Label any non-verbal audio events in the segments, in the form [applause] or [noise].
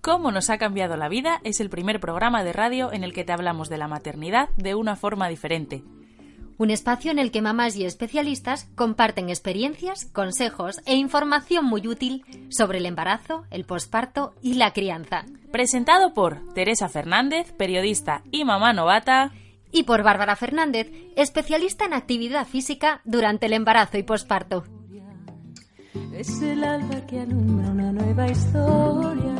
Cómo nos ha cambiado la vida es el primer programa de radio en el que te hablamos de la maternidad de una forma diferente. Un espacio en el que mamás y especialistas comparten experiencias, consejos e información muy útil sobre el embarazo, el posparto y la crianza. Presentado por Teresa Fernández, periodista y mamá novata. Y por Bárbara Fernández, especialista en actividad física durante el embarazo y posparto. Es el alba que alumbra una nueva historia.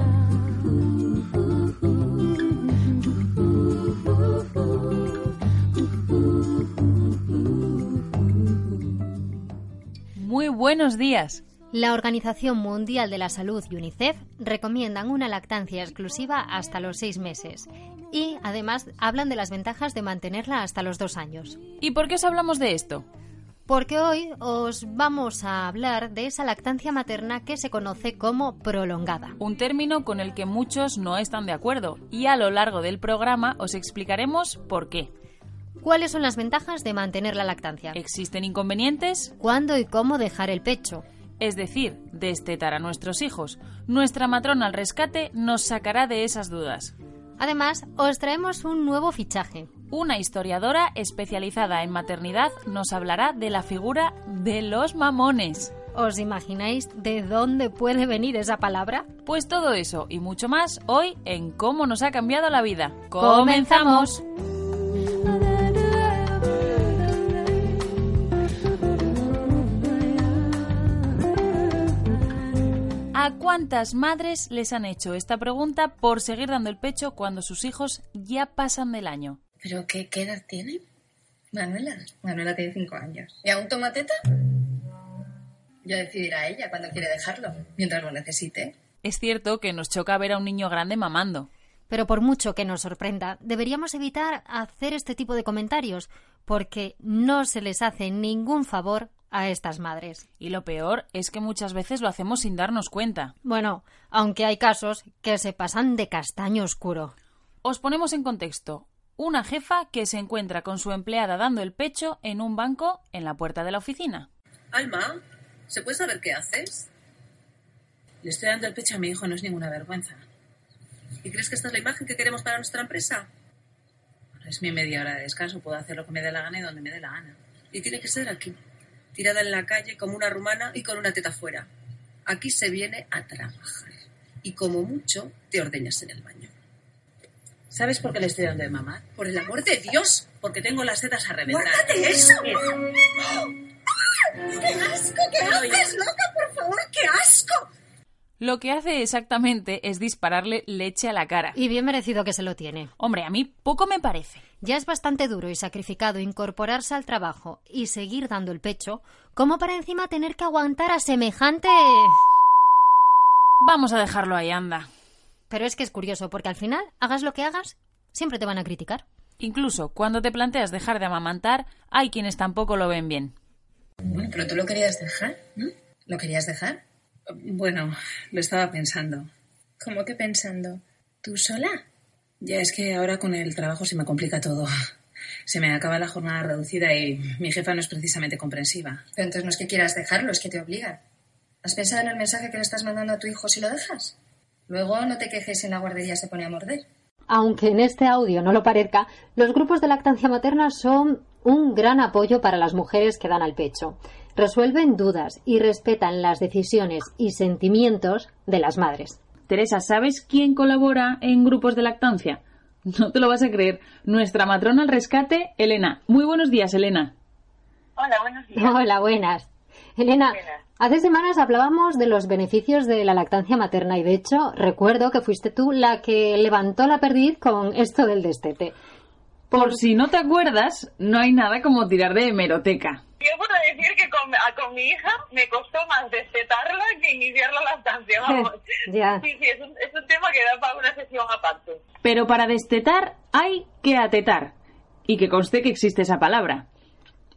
Muy buenos días. La Organización Mundial de la Salud y UNICEF recomiendan una lactancia exclusiva hasta los seis meses y además hablan de las ventajas de mantenerla hasta los dos años. ¿Y por qué os hablamos de esto? Porque hoy os vamos a hablar de esa lactancia materna que se conoce como prolongada. Un término con el que muchos no están de acuerdo y a lo largo del programa os explicaremos por qué. ¿Cuáles son las ventajas de mantener la lactancia? ¿Existen inconvenientes? ¿Cuándo y cómo dejar el pecho? Es decir, destetar a nuestros hijos. Nuestra matrona al rescate nos sacará de esas dudas. Además, os traemos un nuevo fichaje. Una historiadora especializada en maternidad nos hablará de la figura de los mamones. ¿Os imagináis de dónde puede venir esa palabra? Pues todo eso y mucho más hoy en Cómo nos ha cambiado la vida. ¡Comenzamos! ¿A cuántas madres les han hecho esta pregunta por seguir dando el pecho cuando sus hijos ya pasan del año? ¿Pero qué, qué edad tiene? Manuela. Manuela tiene cinco años. ¿Y aún toma teta? Ya decidirá ella cuando quiere dejarlo, mientras lo necesite. Es cierto que nos choca ver a un niño grande mamando. Pero por mucho que nos sorprenda, deberíamos evitar hacer este tipo de comentarios, porque no se les hace ningún favor a estas madres. Y lo peor es que muchas veces lo hacemos sin darnos cuenta. Bueno, aunque hay casos que se pasan de castaño oscuro. Os ponemos en contexto. Una jefa que se encuentra con su empleada dando el pecho en un banco en la puerta de la oficina. Alma, ¿se puede saber qué haces? Le estoy dando el pecho a mi hijo, no es ninguna vergüenza. ¿Y crees que esta es la imagen que queremos para nuestra empresa? Bueno, es mi media hora de descanso, puedo hacer lo que me dé la gana y donde me dé la gana. Y tiene que ser aquí, tirada en la calle como una rumana y con una teta fuera. Aquí se viene a trabajar. Y como mucho, te ordeñas en el baño. ¿Sabes por qué le estoy dando de mamar? Por el amor de Dios, porque tengo las tetas a reventar. ¡Guárdate eso! ¡Qué asco! ¿Qué haces, loca? Por favor, qué asco. Lo que hace exactamente es dispararle leche a la cara. Y bien merecido que se lo tiene. Hombre, a mí poco me parece. Ya es bastante duro y sacrificado incorporarse al trabajo y seguir dando el pecho, como para encima tener que aguantar a semejante... Vamos a dejarlo ahí, anda. Pero es que es curioso, porque al final, hagas lo que hagas, siempre te van a criticar. Incluso cuando te planteas dejar de amamantar, hay quienes tampoco lo ven bien. Bueno, pero tú lo querías dejar, ¿no? ¿Lo querías dejar? Bueno, lo estaba pensando. ¿Cómo que pensando? ¿Tú sola? Ya es que ahora con el trabajo se me complica todo. Se me acaba la jornada reducida y mi jefa no es precisamente comprensiva. Pero entonces no es que quieras dejarlo, es que te obligan. ¿Has pensado en el mensaje que le estás mandando a tu hijo si lo dejas? Luego no te quejes si en la guardería se pone a morder. Aunque en este audio no lo parezca, los grupos de lactancia materna son un gran apoyo para las mujeres que dan al pecho. Resuelven dudas y respetan las decisiones y sentimientos de las madres. Teresa, ¿sabes quién colabora en grupos de lactancia? No te lo vas a creer. Nuestra matrona al rescate, Elena. Muy buenos días, Elena. Hola, buenos días. Hola, buenas. Elena, Buenas. hace semanas hablábamos de los beneficios de la lactancia materna y de hecho recuerdo que fuiste tú la que levantó la perdiz con esto del destete. Por si no te acuerdas, no hay nada como tirar de hemeroteca. Yo puedo decir que con, a- con mi hija me costó más destetarla que iniciar la lactancia, vamos. [laughs] Ya. Sí, sí, es un, es un tema que da para una sesión aparte. Pero para destetar hay que atetar. Y que conste que existe esa palabra.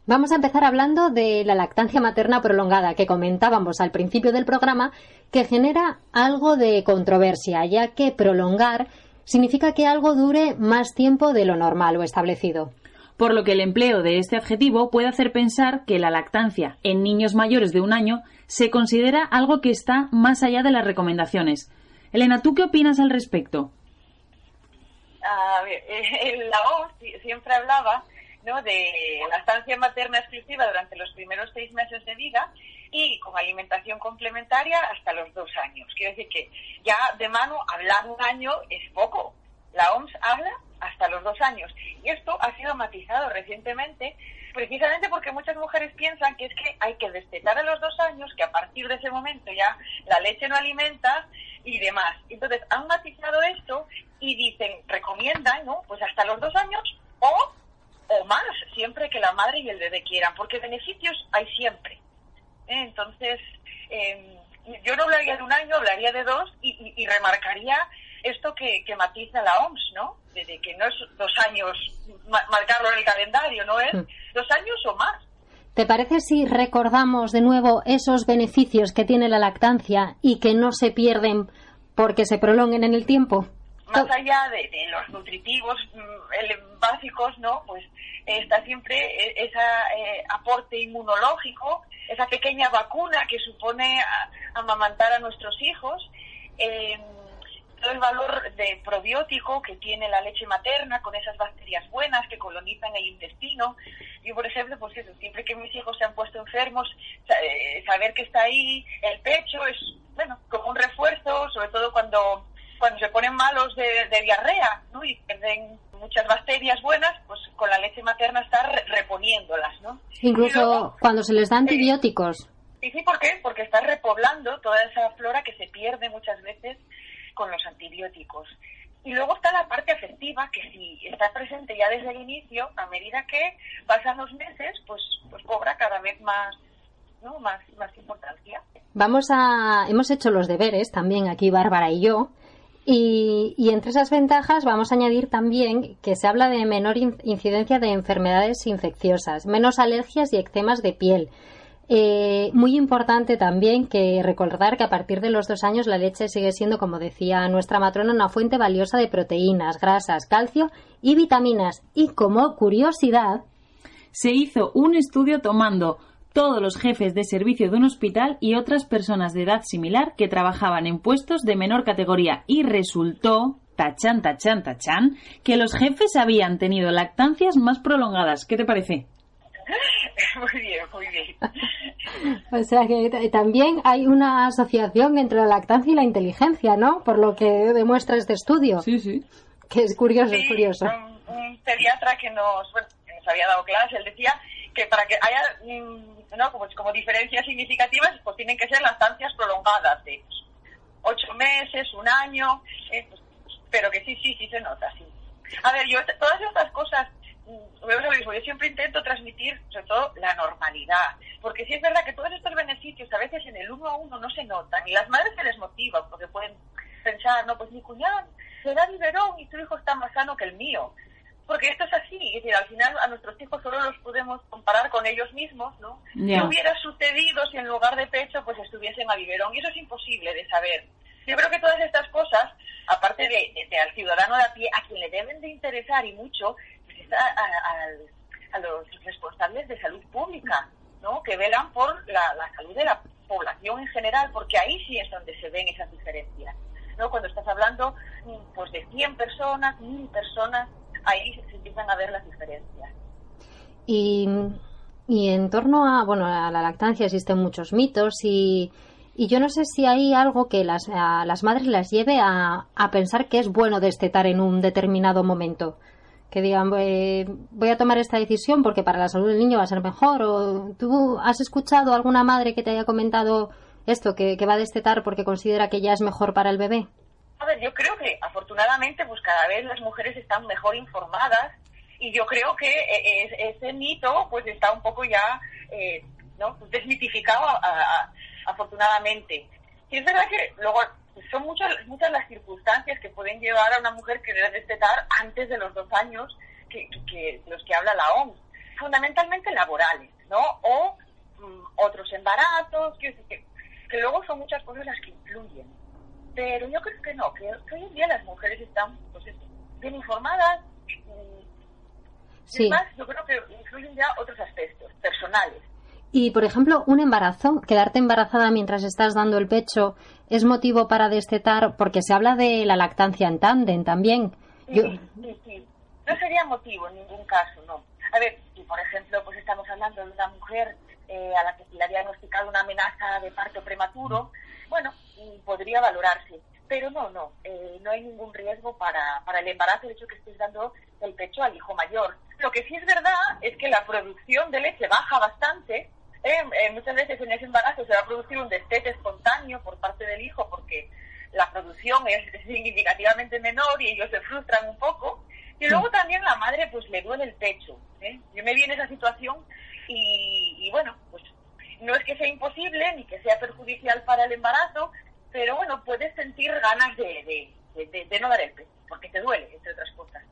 Vamos a empezar hablando de la lactancia materna prolongada que comentábamos al principio del programa, que genera algo de controversia, ya que prolongar significa que algo dure más tiempo de lo normal o establecido. Por lo que el empleo de este adjetivo puede hacer pensar que la lactancia en niños mayores de un año se considera algo que está más allá de las recomendaciones. Elena, ¿tú qué opinas al respecto? A ver, [laughs] eh, la OMS siempre hablaba ¿no? de la estancia materna exclusiva durante los primeros seis meses de vida y con alimentación complementaria hasta los dos años. Quiero decir que ya de mano hablar un año es poco. La OMS habla hasta los dos años. Y esto ha sido matizado recientemente precisamente porque muchas mujeres piensan que es que hay que destetar a los dos años, que a partir de ese momento ya la leche no alimenta y demás. Entonces han matizado esto y dicen, recomiendan, ¿no? Pues hasta los dos años o, o más, siempre que la madre y el bebé quieran, porque beneficios hay siempre. ¿Eh? Entonces, eh, yo no hablaría de un año, hablaría de dos y, y, y remarcaría esto que, que, matiza la OMS, ¿no? De, de, que no es dos años marcarlo en el calendario, no es dos años o más. ¿Te parece si recordamos de nuevo esos beneficios que tiene la lactancia y que no se pierden porque se prolonguen en el tiempo? Más allá de, de los nutritivos el, básicos, ¿no? Pues está siempre ese eh, aporte inmunológico, esa pequeña vacuna que supone a, amamantar a nuestros hijos. Eh, todo el valor de probiótico que tiene la leche materna con esas bacterias buenas que colonizan el intestino. Yo, por ejemplo, pues eso, siempre que mis hijos se han puesto enfermos, saber que está ahí el pecho es, bueno, como un refuerzo, sobre todo cuando, cuando se ponen malos de, de diarrea, ¿no? Y pierden muchas bacterias buenas, pues con la leche materna está re reponiéndolas, ¿no? Incluso luego, cuando se les da antibióticos. Eh, sí, ¿por qué? Porque está repoblando toda esa flora que se pierde muchas veces con los antibióticos. Y luego está la parte afectiva, que si está presente ya desde el inicio, a medida que pasan los meses, pues, pues cobra cada vez más, ¿no? más, más importancia. Vamos a, hemos hecho los deberes también aquí Bárbara y yo, y, y, entre esas ventajas vamos a añadir también que se habla de menor incidencia de enfermedades infecciosas, menos alergias y eczemas de piel. Eh, muy importante también que recordar que a partir de los dos años la leche sigue siendo, como decía nuestra matrona, una fuente valiosa de proteínas, grasas, calcio y vitaminas. Y como curiosidad, se hizo un estudio tomando todos los jefes de servicio de un hospital y otras personas de edad similar que trabajaban en puestos de menor categoría y resultó, tachan, tachan, tachan, que los jefes habían tenido lactancias más prolongadas. ¿Qué te parece? [laughs] Muy bien, muy bien. [laughs] O sea que también hay una asociación entre la lactancia y la inteligencia, ¿no? Por lo que demuestra este estudio. Sí, sí. Que es curioso, sí, es curioso. Un, un pediatra que nos, bueno, que nos había dado clase, él decía que para que haya ¿no? como, como diferencias significativas, pues tienen que ser lactancias prolongadas de ocho meses, un año, eh, pues, pero que sí, sí, sí se nota, sí. A ver, yo todas estas cosas yo siempre intento transmitir, sobre todo, la normalidad. Porque sí es verdad que todos estos beneficios a veces en el uno a uno no se notan. Y las madres se les motivan porque pueden pensar, no, pues mi cuñado se da biberón y tu hijo está más sano que el mío. Porque esto es así, es decir, al final a nuestros hijos solo los podemos comparar con ellos mismos, ¿no? Yeah. ¿Qué hubiera sucedido si en lugar de pecho pues estuviesen a biberón? Y eso es imposible de saber. Yo creo que todas estas cosas, aparte de, de, de al ciudadano de a pie, a quien le deben de interesar y mucho, pues es a, a, a, los responsables de salud pública, ¿no? Que velan por la, la salud de la población en general, porque ahí sí es donde se ven esas diferencias, ¿no? Cuando estás hablando pues de 100 personas, 1000 personas, ahí se empiezan a ver las diferencias. Y, y en torno a, bueno, a la lactancia existen muchos mitos y, y yo no sé si hay algo que las, a las madres las lleve a, a pensar que es bueno destetar en un determinado momento. Que digan, voy a tomar esta decisión porque para la salud del niño va a ser mejor. O tú has escuchado alguna madre que te haya comentado esto, que, que va a destetar porque considera que ya es mejor para el bebé. A ver, yo creo que afortunadamente pues cada vez las mujeres están mejor informadas y yo creo que ese mito pues está un poco ya eh, ¿no? pues desmitificado a, a, afortunadamente. Y es verdad que luego son muchas, muchas las circunstancias que pueden llevar a una mujer que debe destetar antes de los dos años que, que los que habla la OMS, fundamentalmente laborales, ¿no? O mm, otros embarazos, que, que, que luego son muchas cosas las que influyen. Pero yo creo que no, que, que hoy en día las mujeres están pues bien informadas. y- Sí. Es más, yo creo que influyen ya otros aspectos personales. Y, por ejemplo, un embarazo, quedarte embarazada mientras estás dando el pecho, es motivo para destetar, porque se habla de la lactancia en tándem también. Sí, Yo- sí, sí. No sería motivo en ningún caso, no. A ver, si por ejemplo, pues estamos hablando de una mujer eh, a la que se le ha diagnosticado una amenaza de parto prematuro, bueno, podría valorarse. Pero no, no, eh, no hay ningún riesgo para, para el embarazo, el hecho que estés dando el pecho al hijo mayor. Lo que sí es verdad es que la producción de leche baja bastante. eh, eh, muchas veces en ese embarazo se va a producir un destete espontáneo por parte del hijo porque la producción es significativamente menor y ellos se frustran un poco. Y luego también la madre pues le duele el pecho. ¿eh? Yo me vi en esa situación y, y bueno, pues no es que sea imposible ni que sea perjudicial para el embarazo, pero bueno, puedes sentir ganas de, de, de- no dar el pecho, porque te duele, entre otras cosas.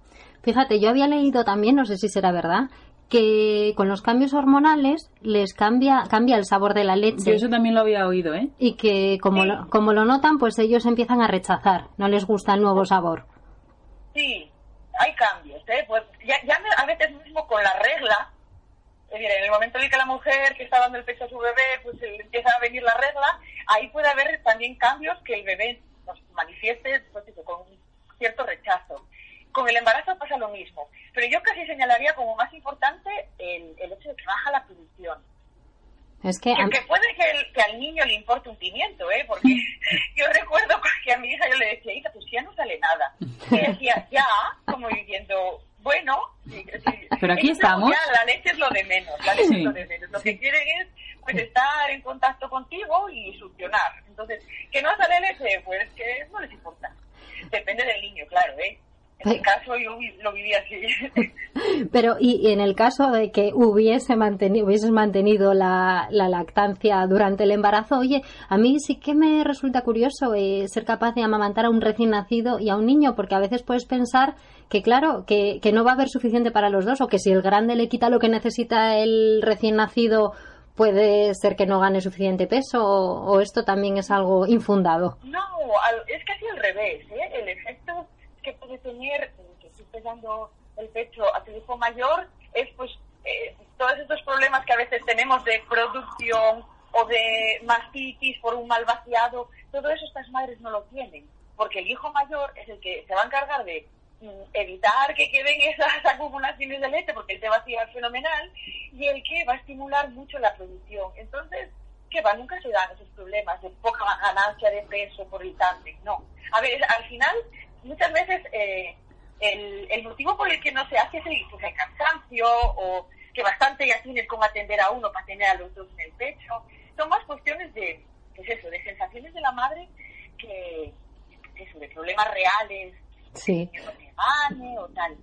Fíjate, yo había leído también, no sé si será verdad, que con los cambios hormonales les cambia, cambia el sabor de la leche. Yo eso también lo había oído, ¿eh? Y que como, lo, como lo notan, pues ellos empiezan a rechazar, no les gusta el nuevo sabor. Sí, hay cambios, ¿eh? Pues ya, ya me- a veces mismo con la regla, en el momento en el que la mujer que está dando el pecho a su bebé, pues le empieza a venir la regla, ahí puede haber también cambios que el bebé nos manifieste pues, con un cierto rechazo. Con el embarazo pasa lo mismo, pero yo casi señalaría como más importante el, el hecho de que baja la producción. Es que Que, a- que puede que, el- que al niño le importe un pimiento, ¿eh? Porque [laughs] yo recuerdo que a mi hija yo le decía, hija, pues ya no sale nada. Y decía, ya, como diciendo, bueno... sí, sí. Pero aquí [laughs] estamos. Ya, la leche es lo de menos, la leche Sí. es lo de menos. Lo que quieren es pues estar en contacto contigo y succionar. Entonces, que no sale leche, pues que no les importa. Depende del niño, claro, ¿eh? En Pe- caso yo lo viví así. [laughs] Pero, y, en el caso de que hubiese mantenido, hubieses mantenido la, la lactancia durante el embarazo, oye, a mí sí que me resulta curioso eh, ser capaz de amamantar a un recién nacido y a un niño, porque a veces puedes pensar que, claro, que, que no va a haber suficiente para los dos, o que si el grande le quita lo que necesita el recién nacido, puede ser que no gane suficiente peso, o, o esto también es algo infundado. No, es casi al revés, ¿eh? El efecto que puede tener eh, que estés dando el pecho a tu hijo mayor es pues eh, todos estos problemas que a veces tenemos de producción o de mastitis por un mal vaciado, todo eso estas madres no lo tienen, porque el hijo mayor es el que se va a encargar de mm, evitar que queden [laughs] esas acumulaciones de leche porque él te va a vaciar fenomenal y el que va a estimular mucho la producción. Entonces, que va, nunca se dan esos problemas de poca ganancia de peso por el tándem, no. A ver, al final, muchas veces eh, el, el motivo por el que no se hace es el, pues, el cansancio o que bastante ya tienes con atender a uno para tener a los dos en el pecho. Son más cuestiones de, pues eso, de sensaciones de la madre que, eso, de problemas reales, Sí. que no te gane o tal.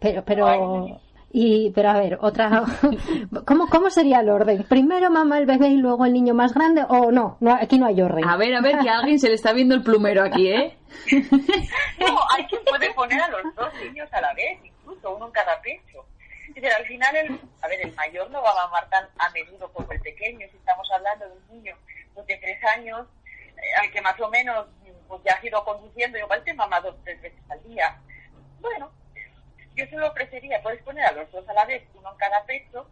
Pero, pero, y, pero a ver, otra, [laughs] ¿cómo, cómo sería el orden? Primero mamá el bebé y luego el niño más grande, o no, no aquí no hay orden. A ver, a ver, que a alguien se le está viendo el plumero aquí, ¿eh? [laughs] No, hay quien puede poner a los dos niños a la vez, incluso uno en cada pecho. Decir, al final, el, a ver, el mayor no va a mamar tan a menudo como el pequeño. Si estamos hablando de un niño pues, de tres años, eh, al que más o menos pues, ya ha ido conduciendo, igual te mama dos tres veces al día. Bueno, yo se lo ofrecería, puedes poner a los dos a la vez, uno en cada pecho,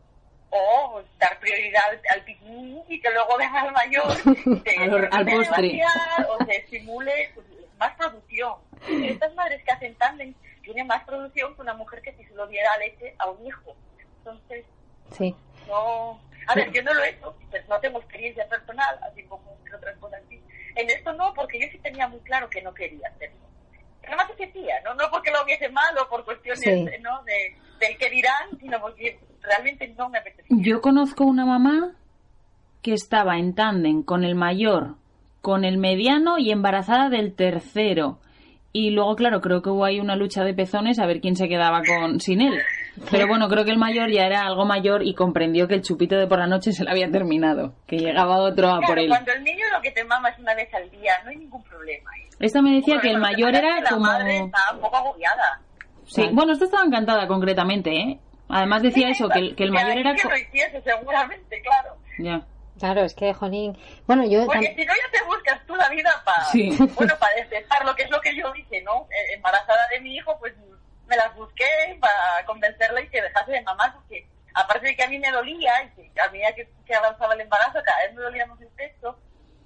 o pues, dar prioridad al, al picnic y que luego venga al mayor, [laughs] Al- postre. vaciar o se estimule pues, más producción. Estas madres que hacen tándem tienen más producción que una mujer que si se lo diera leche a un hijo. Entonces, Sí. no... A ver, yo no lo he hecho, pues no tengo experiencia personal, así como en otras cosas así. En esto no, porque yo sí tenía muy claro que no quería hacerlo. Nada más se sentía, ¿no? No porque lo hubiese mal o por cuestiones Sí. ¿no? de, del que dirán, sino porque realmente no me apetecía. Yo conozco una mamá que estaba en tándem con el mayor, con el mediano y embarazada del tercero. Y luego, claro, creo que hubo ahí una lucha de pezones a ver quién se quedaba con sin él. Pero [laughs] bueno, creo que el mayor ya era algo mayor y comprendió que el chupito de por la noche se le había terminado, que llegaba otro a por él. cuando el niño lo que te mama es una vez al día, no hay ningún problema. ¿eh? Esta me decía que el mayor era la como... madre está un poco agobiada. Sí, bueno, esta estaba encantada concretamente, ¿eh? Además decía Sí, eso, que el, que el mayor era... que lo hiciese, seguramente, claro. Ya. Claro, es que, jolín. Bueno, yo. Porque si no, ya te buscas tú la vida para. Sí. [laughs] Bueno, para despertar, lo que es lo que yo hice, ¿no? Eh, Embarazada de mi hijo, pues me las busqué para convencerla y que dejase de mamar, porque aparte de que a mí me dolía, y que a medida que, que avanzaba el embarazo, cada vez me dolíamos el pecho,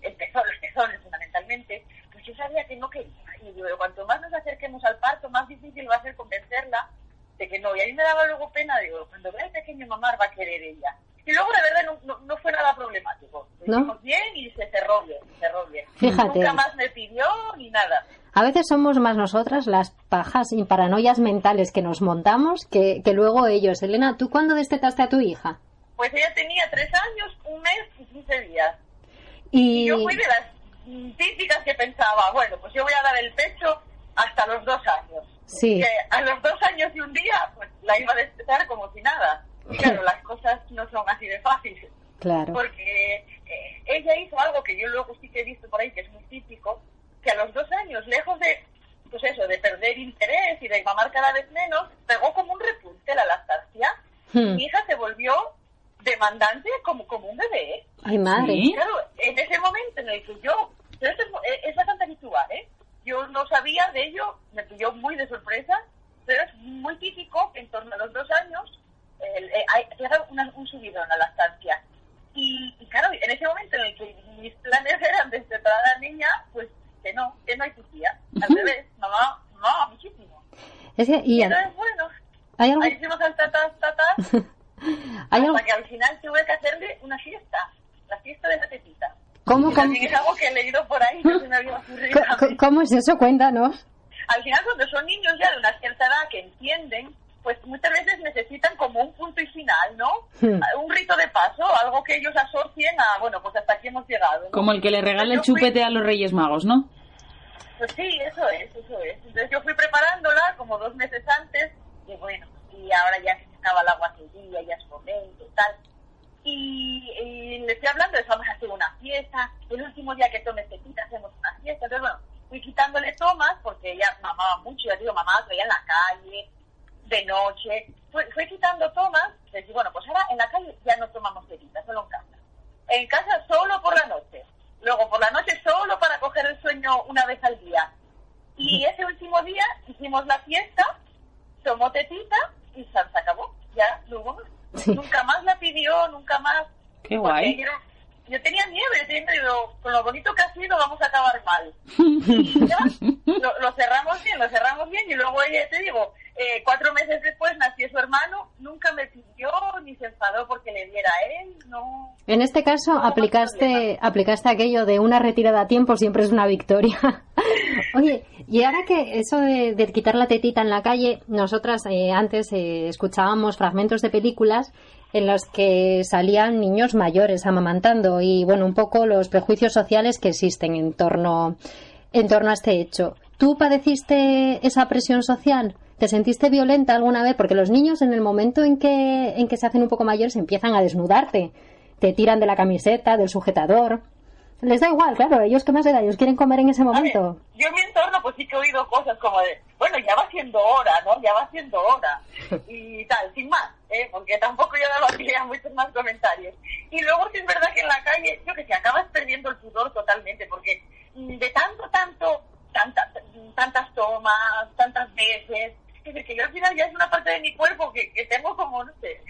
el pezón, los pezones fundamentalmente, pues yo sabía que no quería. Y digo, cuanto más nos acerquemos al parto, más difícil va a ser convencerla de que no. Y a mí me daba luego pena, digo, cuando vea al pequeño mamar va a querer ella. Y luego, de verdad, no, no, no fue nada problemático. Lo ¿No? bien y se cerró bien, se cerró bien. Fíjate. Nunca más me pidió ni nada. A veces somos más nosotras las pajas y paranoias mentales que nos montamos que, que luego ellos. Elena, ¿tú cuándo destetaste a tu hija? Pues ella tenía tres años, un mes y 15 días. Y, Y yo fui de las típicas que pensaba, bueno, pues yo voy a dar el pecho hasta los dos años. Sí. Que a los dos años y un día, pues la iba a destetar como si nada. Y claro, las cosas no son así de fáciles. Claro. Porque eh, ella hizo algo que yo luego sí que he visto por ahí, que es muy típico, que a los dos años, lejos de, pues eso, de perder interés y de mamar cada vez menos, pegó como un repunte la lactancia. Hmm. Mi hija se volvió demandante como, como un bebé. Ay, madre. Sí. Claro, en ese momento en el que yo, pero esto es, es bastante habitual, ¿eh? Yo no sabía de ello, me pilló muy de sorpresa, pero es muy típico que en torno a los dos años el- eh, hay una- un subidón a la lactancia. Y, y claro, en ese momento en el que mis planes [laughs] eran destetar a la niña, pues que no, que no hay tu tía. Al revés, mamá, mamá, muchísimo. Es que, y Y entonces, bueno, hay algo, ahí hicimos al tatas, tatas, [laughs] hay algo, hasta que al final tuve que hacerle una fiesta, la fiesta de la tetita. ¿cómo, cómo, es algo que he leído por ahí, que se me había ocurrido. mí. cómo es eso? Cuéntanos. Al final, cuando son niños ya de una cierta edad que entienden, pues muchas veces necesitan como un punto y final, ¿no? Hmm. Un rito de paso, algo que ellos asocien a, bueno, pues hasta aquí hemos llegado. ¿no? Como el que le regala el Yo fui- chupete a los Reyes Magos, ¿no? Pues sí, eso es, eso es. Entonces yo fui preparándola como dos meses antes, y bueno, y ahora ya se acaba la guatería, ya es momento tal. Y, y le estoy hablando de eso, vamos a hacer una fiesta, el último día que tomes tetita hacemos una fiesta. Entonces, bueno, fui quitándole tomas, porque ella mamaba mucho, ya digo, mamá veía en la calle, de noche. Fui, fui quitando tomas, decir, bueno, pues ahora en la calle ya no tomamos tetita, solo en casa. En casa solo por la noche. Luego por la noche solo para coger el sueño una vez al día. Y ese último día hicimos la fiesta, tomó tetita y se acabó. Ya no hubo más. Sí. Nunca más la pidió, nunca más. Qué guay. Yo tenía miedo, yo tenía miedo, con lo bonito que ha sido vamos a acabar mal. [laughs] Ya, lo, lo cerramos bien, lo cerramos bien y luego ella, te digo, eh, cuatro meses después nació su hermano, nunca me pidió ni se enfadó porque le diera a él, no. En este caso, No, no aplicaste, aplicaste aquello de una retirada a tiempo siempre es una victoria. [laughs] Oye, y ahora que eso de, de quitar la tetita en la calle, nosotras eh, antes eh, escuchábamos fragmentos de películas en los que salían niños mayores amamantando y bueno, un poco los prejuicios sociales que existen en torno, en torno a este hecho. ¿Tú padeciste esa presión social? ¿Te sentiste violenta alguna vez? Porque los niños en el momento en que, en que se hacen un poco mayores empiezan a desnudarte. Te tiran de la camiseta, del sujetador. Les da igual, claro, ellos qué más edad, ellos quieren comer en ese ver, momento. yo en mi entorno pues sí que he oído cosas como de, bueno, ya va siendo hora, ¿no? Ya va siendo hora. [laughs] Y tal, sin más, ¿eh? Porque tampoco yo daba pie a muchos más comentarios. Y luego sí es verdad que en la calle, yo que sé, acabas perdiendo el pudor totalmente, porque mm, de tanto, tanto, tanta- tantas tomas, tantas veces, es decir, que yo al final ya es una parte de mi cuerpo que, que tengo como, no sé,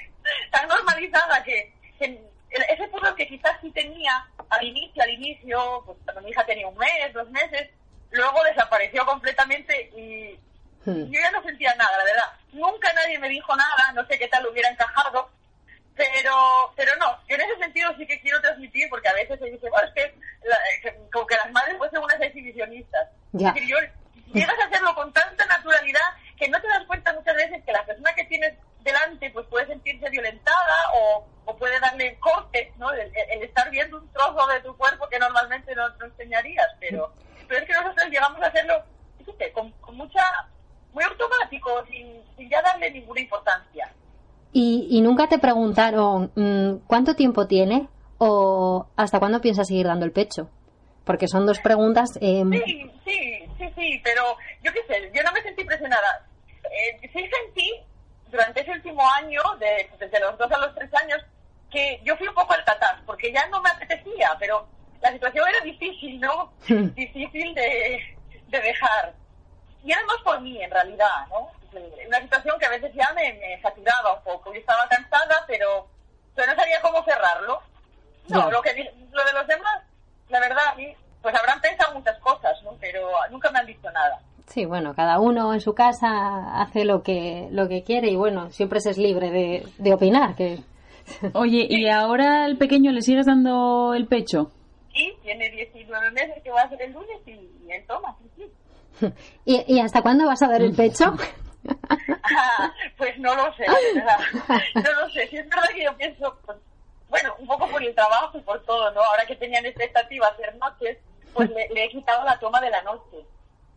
tan normalizada que, que ese pudor que quizás sí tenía al inicio, al inicio, pues cuando mi hija tenía un mes, dos meses, luego desapareció completamente y Hmm. yo ya no sentía nada, la verdad. Nunca nadie me dijo nada, no sé qué tal hubiera encajado, pero pero no, yo en ese sentido sí que quiero transmitir, porque a veces se dice, bueno, es que, la- que- como que las madres fuesen unas exhibicionistas. Ya. Es decir, yo, llegas a hacerlo con tanta naturalidad que no te das cuenta muchas veces que la persona que tienes delante pues puede sentirse violentada o, o puede darle corte, ¿no? El, el estar viendo un trozo de tu cuerpo que normalmente no, no enseñarías, pero, pero es que nosotros llegamos a hacerlo, fíjate, con, con mucha, muy automático, sin, sin ya darle ninguna importancia. Y, y nunca te preguntaron mm, cuánto tiempo tiene o hasta cuándo piensas seguir dando el pecho. Porque son dos preguntas. eh, Sí, sí, sí, sí, pero yo qué sé, yo no me sentí presionada. Eh, sí sentí durante ese último año, de, desde los dos a los tres años, que yo fui un poco al tatán, porque ya no me apetecía, pero la situación era difícil, ¿no? [laughs] difícil de, de dejar. Y era más por mí, en realidad, ¿no? Una situación que a veces ya me, me saturaba un poco. Yo estaba cansada, pero, pero no sabía cómo cerrarlo. No, lo, que, lo de los demás, la verdad, a mí, pues habrán pensado muchas cosas, ¿no? Pero nunca me han dicho nada. Sí, bueno, cada uno en su casa hace lo que, lo que quiere y bueno, siempre se es libre de, de opinar. Que... Oye, ¿y ahora al pequeño le sigues dando el pecho? Y tiene 19 meses que va a ser el lunes y, y él toma, sí, sí. [laughs] ¿Y, y hasta cuándo vas a dar el pecho? [laughs] Ah, pues no lo sé, de verdad. No lo sé. Si es verdad que yo pienso, pues, bueno, un poco por el trabajo y por todo, ¿no? Ahora que tenían expectativa hacer noches, pues le, le he quitado la toma de la noche.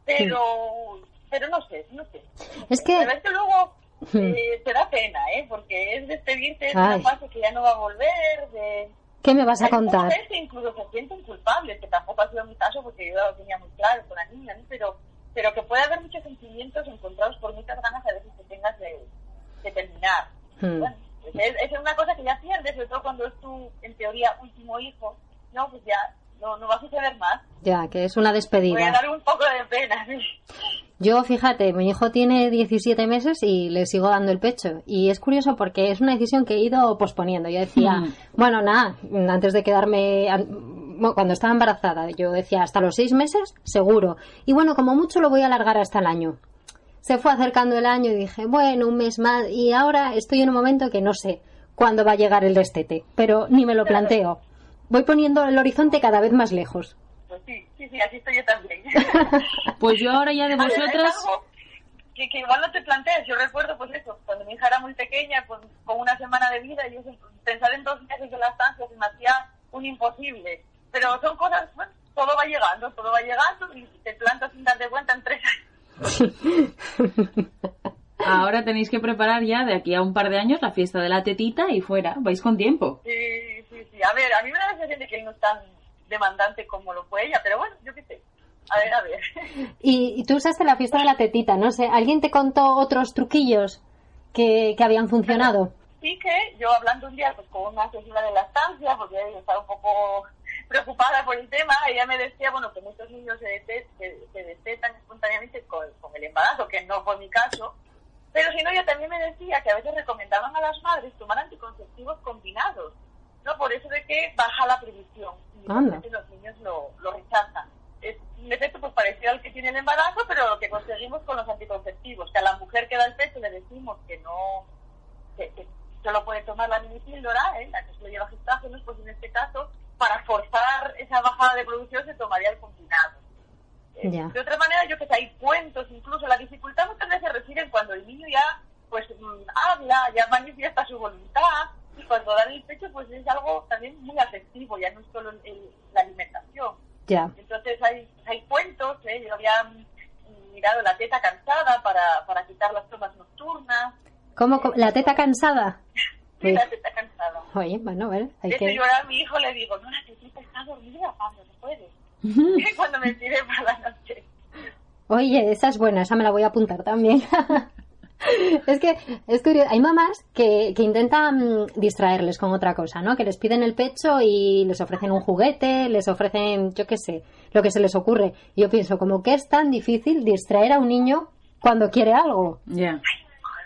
Pero, pero no sé, no sé. Es que- verdad es que luego eh, te da pena, ¿eh? Porque es despedirte de una fase que ya no va a volver, de... ¿Qué me vas a Hay contar? que incluso se sienten culpables, que tampoco ha sido mi caso porque yo lo tenía muy claro con la niña, ¿no? pero, pero que puede haber muchos sentimientos encontrados por muchas ganas a veces que tengas de, de terminar. Hmm. Bueno, pues es, es una cosa que ya pierdes, sobre todo cuando es tu, en teoría, último hijo, no, pues ya no, no va a suceder más. Ya, que es una Voy a despedida. dar un poco de pena. Yo, fíjate, mi hijo tiene 17 meses y le sigo dando el pecho. Y es curioso porque es una decisión que he ido posponiendo. Yo decía, Mm. bueno, nada, antes de quedarme, cuando estaba embarazada, yo decía, hasta los seis meses, seguro. Y bueno, como mucho lo voy a alargar hasta el año. Se fue acercando el año y dije, bueno, un mes más. Y ahora estoy en un momento que no sé cuándo va a llegar el destete, pero ni me lo planteo. Voy poniendo el horizonte cada vez más lejos. Pues sí, sí, sí, así estoy yo también. [laughs] Pues yo ahora ya de vosotras... Que, que igual no te planteas. Yo recuerdo, pues eso, cuando mi hija era muy pequeña, pues con una semana de vida, yo pensar en dos meses de lactancia se me hacía un imposible. Pero son cosas, bueno, todo va llegando, todo va llegando y te plantas sin darte cuenta en tres años. [laughs] Ahora tenéis que preparar ya de aquí a un par de años la fiesta de la tetita y fuera. Vais con tiempo. Sí, sí, sí. A ver, a mí me da la sensación de que él no es tan demandante como lo fue ella, pero bueno, yo qué sé. A ver, a ver. Y, y tú usaste la fiesta de la tetita, no sé, ¿alguien te contó otros truquillos que, que habían funcionado? sí que yo hablando un día pues con una asesora de lactancia, porque ella estaba un poco preocupada por el tema, ella me decía, bueno, que muchos niños se, dete- se, se destetan espontáneamente con, con el embarazo, que no fue mi caso, pero si no, ella también me decía que a veces recomendaban a las madres tomar anticonceptivos combinados, ¿no? Por eso de que baja la previsión, y los niños lo, lo rechazan. Es un efecto pues parecido al que tiene el embarazo, pero lo que conseguimos con los anticonceptivos, que a la mujer que da el pecho le decimos que no que, que solo puede tomar la minipíldora, ¿eh? la que solo lleva gestágenos, pues en este caso, para forzar esa bajada de producción se tomaría el combinado. Eh, Ya. De otra manera, yo que sé, hay cuentos, incluso la dificultad muchas veces reside en cuando el niño ya pues mm, habla, ya manifiesta su voluntad, y cuando dan el pecho pues es algo también muy afectivo, ya no es solo el- la alimentación. Ya. Entonces hay, hay cuentos, ¿eh? yo había mirado la teta cansada para, para quitar las tomas nocturnas, ¿Cómo, co- ¿La teta cansada? [laughs] Sí, Uy. la teta cansada. Oye, bueno, a ver, hay De hecho, que... yo ahora a mi hijo le digo, no, la tetita está dormida, Pablo, no puedes. [laughs] Cuando me pide para la noche. Oye, esa es buena, esa me la voy a apuntar también. [laughs] [laughs] es que es curioso, hay mamás que, que intentan distraerles con otra cosa, ¿no? Que les piden el pecho y les ofrecen un juguete, les ofrecen, yo qué sé, lo que se les ocurre. Y yo pienso, como que es tan difícil distraer a un niño cuando quiere algo. Ya.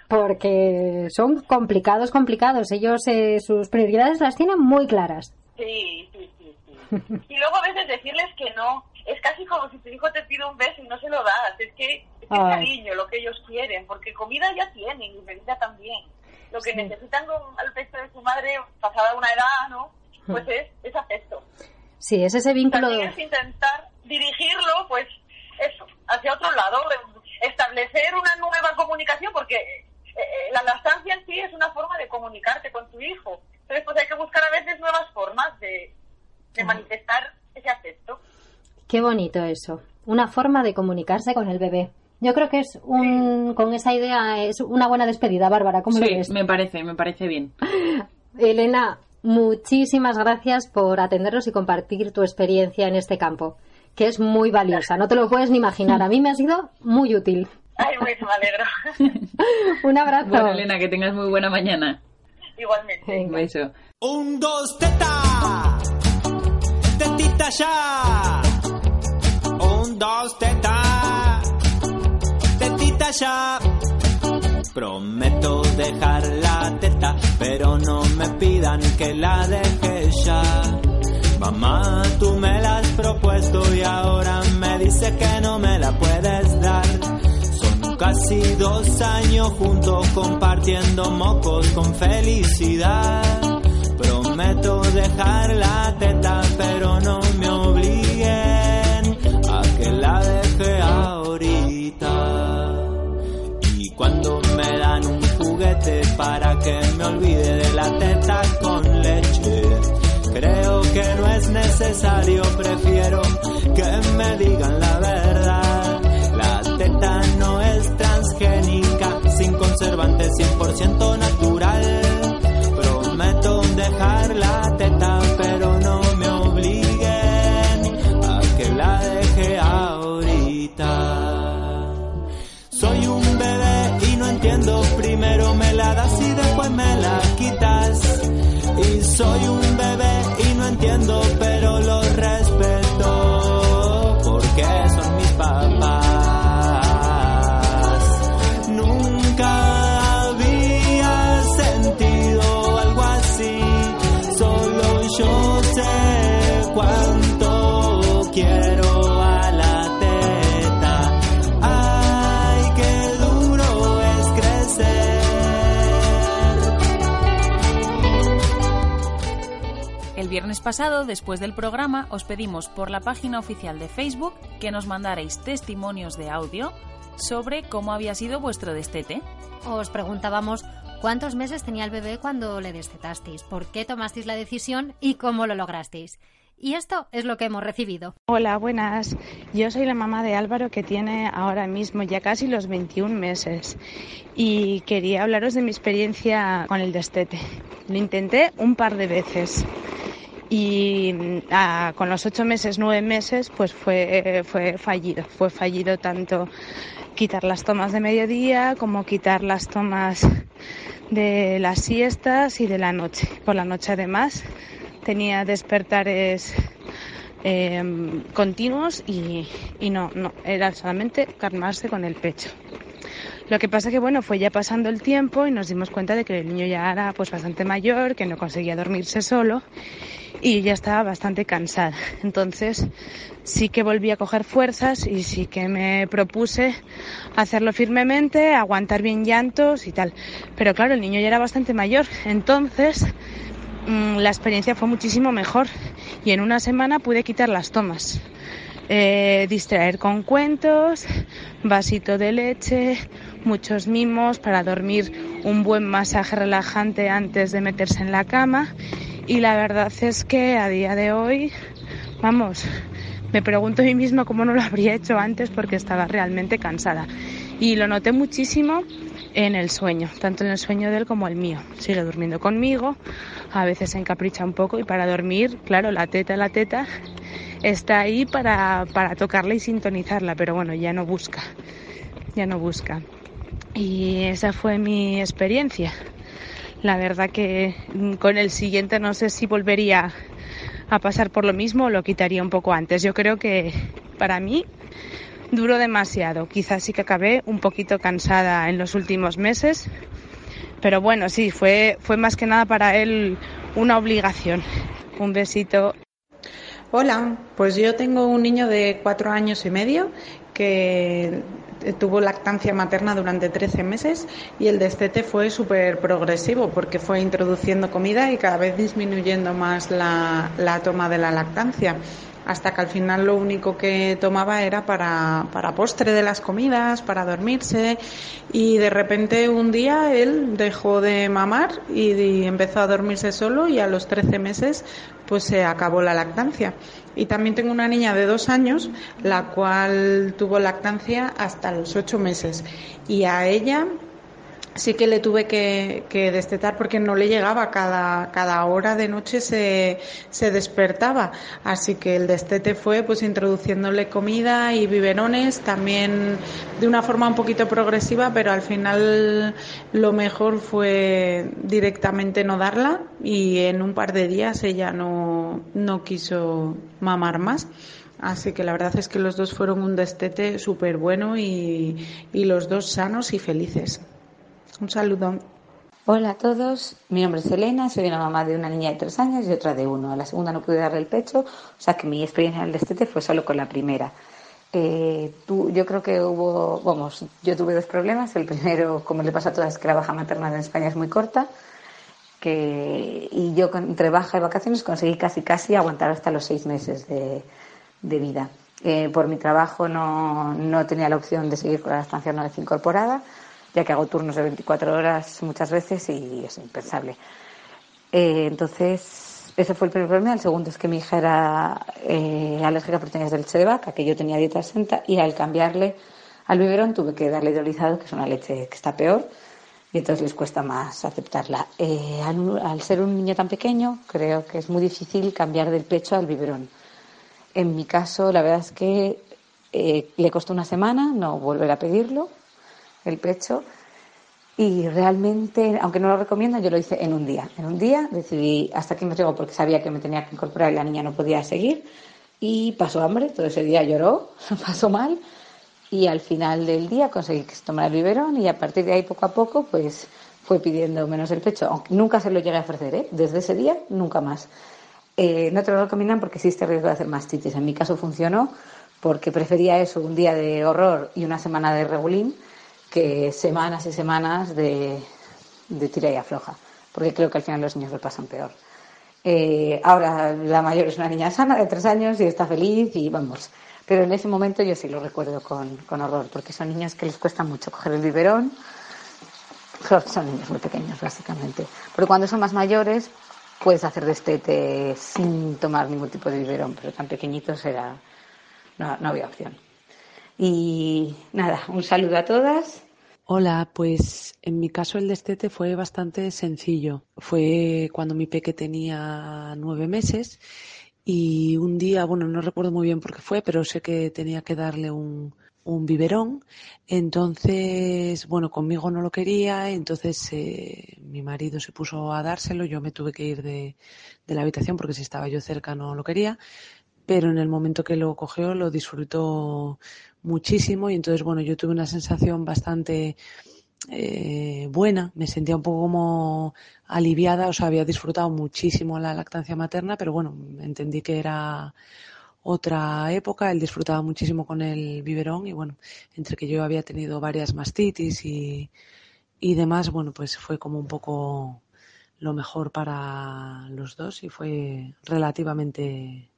Porque son complicados, complicados. Ellos eh, sus prioridades las tienen muy claras. Sí, sí, sí, sí. Y luego a veces decirles que no, es casi como si tu hijo te pide un beso y no se lo das. Es que es, Ay. cariño lo que ellos quieren, porque comida ya tienen y bebida también. Lo que Sí. necesitan con, al pecho de su madre, pasada una edad, ¿no? Pues es, es afecto. Sí, es ese vínculo... También es intentar dirigirlo, pues, eso, hacia otro lado, eh, establecer una nueva comunicación, porque eh, eh, la lactancia en sí es una forma de comunicarte con tu hijo. Entonces, pues hay que buscar a veces nuevas formas de, de manifestar ese afecto. Qué bonito eso. Una forma de comunicarse con el bebé. Yo creo que es un, con esa idea es una buena despedida, Bárbara. ¿Cómo lo Sí, ves? me parece, me parece bien. [laughs] Elena, muchísimas gracias por atendernos y compartir tu experiencia en este campo, que es muy valiosa. No te lo puedes ni imaginar. A mí me ha sido muy útil. [laughs] Ay, pues me alegro. [laughs] Un abrazo. Bueno, Elena, que tengas muy buena mañana. Igualmente. Un beso. Un, dos, teta. Tetita ya. Dos, teta. Tetita ya. Prometo dejar la teta, pero no me pidan que la deje ya. Mamá, tú me la has propuesto y ahora me dice que no me la puedes dar. Son casi dos años juntos compartiendo mocos con felicidad. Prometo dejar la teta, pero no me para que me olvide de la teta con leche, creo que no es necesario, prefiero que me digan la verdad. La teta no es transgénica, sin conservante 100% natural. Viernes pasado, después del programa, os pedimos por la página oficial de Facebook que nos mandarais testimonios de audio sobre cómo había sido vuestro destete. Os preguntábamos cuántos meses tenía el bebé cuando le destetasteis, por qué tomasteis la decisión y cómo lo lograsteis. Y esto es lo que hemos recibido. Hola, buenas. Yo soy la mamá de Álvaro que tiene ahora mismo ya casi los 21 meses y quería hablaros de mi experiencia con el destete. Lo intenté un par de veces y mm, con los ocho meses, nueve meses, pues fue, fue fallido. Fue fallido tanto quitar las tomas de mediodía como quitar las tomas de las siestas y de la noche. Por la noche además tenía despertares eh, continuos y, y no, no, era solamente calmarse con el pecho. Lo que pasa que bueno, fue ya pasando el tiempo y nos dimos cuenta de que el niño ya era pues bastante mayor, que no conseguía dormirse solo y ya estaba bastante cansada. Entonces sí que volví a coger fuerzas y sí que me propuse hacerlo firmemente, aguantar bien llantos y tal. Pero claro, el niño ya era bastante mayor, entonces mm, la experiencia fue muchísimo mejor y en una semana pude quitar las tomas. Eh, distraer con cuentos, vasito de leche, muchos mimos para dormir, un buen masaje relajante antes de meterse en la cama y la verdad es que a día de hoy, vamos, me pregunto a mí misma cómo no lo habría hecho antes porque estaba realmente cansada. Y lo noté muchísimo en el sueño, tanto en el sueño de él como el mío. Sigue durmiendo conmigo, a veces se encapricha un poco y para dormir, claro, la teta, la teta está ahí para, para tocarla y sintonizarla, pero bueno, ya no busca, ya no busca. Y esa fue mi experiencia. La verdad que mm, con el siguiente no sé si volvería a pasar por lo mismo o lo quitaría un poco antes. Yo creo que para mí duró demasiado. Quizás sí que acabé un poquito cansada en los últimos meses. Pero bueno, sí, fue, fue más que nada para él una obligación. Un besito. Hola, pues yo tengo un niño de cuatro años y medio que tuvo lactancia materna durante 13 meses y el destete fue súper progresivo porque fue introduciendo comida y cada vez disminuyendo más la, la toma de la lactancia hasta que al final lo único que tomaba era para, para postre de las comidas, para dormirse y de repente un día él dejó de mamar y, empezó a dormirse solo y a los 13 meses pues se acabó la lactancia. Y también tengo una niña de dos años, la cual tuvo lactancia hasta los ocho meses. Y a ella sí que le tuve que, que, destetar porque no le llegaba, cada, cada hora de noche se, se, despertaba. Así que el destete fue pues introduciéndole comida y biberones, también de una forma un poquito progresiva, pero al final lo mejor fue directamente no darla y en un par de días ella no, no quiso mamar más. Así que la verdad es que los dos fueron un destete súper bueno y, y los dos sanos y felices. Un saludo. Hola a todos, mi nombre es Elena, soy una mamá de una niña de tres años y otra de uno. A la segunda no pude darle el pecho, o sea que mi experiencia en el destete fue solo con la primera. Eh, tú, yo creo que hubo, vamos, yo tuve dos problemas. El primero, como le pasa a todas, que la baja materna en España es muy corta. Que, y yo entre baja y vacaciones conseguí casi casi aguantar hasta los seis meses de, de vida. Eh, por mi trabajo no, no, tenía la opción de seguir con la estancia vez incorporada, ya que hago turnos de 24 horas muchas veces y es impensable. Eh, entonces, ese fue el primer problema. El segundo es que mi hija era eh, alérgica a proteínas de leche de vaca, que yo tenía dieta exenta, y al cambiarle al biberón tuve que darle hidrolizado, que es una leche que está peor, y entonces les cuesta más aceptarla. Eh, al, al ser un niño tan pequeño, creo que es muy difícil cambiar del pecho al biberón en mi caso, la verdad es que eh, le costó una semana no volver a pedirlo, el pecho, y realmente, aunque no lo recomiendo, yo lo hice en un día. En un día decidí hasta aquí me llegó porque sabía que me tenía que incorporar y la niña no podía seguir, y pasó hambre, todo ese día lloró, [laughs] pasó mal, y al final del día conseguí que se tomara el biberón y a partir de ahí poco a poco pues fue pidiendo menos el pecho, aunque nunca se lo llegué a ofrecer, ¿eh? desde ese día nunca más. Eh, no te lo recomiendan porque existe riesgo de hacer mastitis. En mi caso funcionó porque prefería eso, un día de horror y una semana de regulín, que semanas y semanas de, de tira y afloja, porque creo que al final los niños lo pasan peor. Eh, ahora la mayor es una niña sana de tres años y está feliz y vamos. Pero en ese momento yo sí lo recuerdo con, con horror, porque son niños que les cuesta mucho coger el biberón. Son niños muy pequeños, básicamente. Pero cuando son más mayores, puedes hacer destete sin tomar ningún tipo de biberón, pero tan pequeñitos era, no, no había opción. Y nada, un saludo a todas. Hola, pues en mi caso el destete fue bastante sencillo. Fue cuando mi peque tenía nueve meses y un día, bueno, no recuerdo muy bien por qué fue, pero sé que tenía que darle un, un biberón. Entonces, bueno, conmigo no lo quería, entonces eh, mi marido se puso a dárselo, yo me tuve que ir de, de, la habitación porque si estaba yo cerca no lo quería, pero en el momento que lo cogió lo disfrutó muchísimo y entonces, bueno, yo tuve una sensación bastante eh, buena, me sentía un poco como aliviada, o sea, había disfrutado muchísimo la lactancia materna, pero bueno, entendí que era otra época. Él disfrutaba muchísimo con el biberón y bueno, entre que yo había tenido varias mastitis y, y demás, bueno, pues fue como un poco lo mejor para los dos y fue relativamente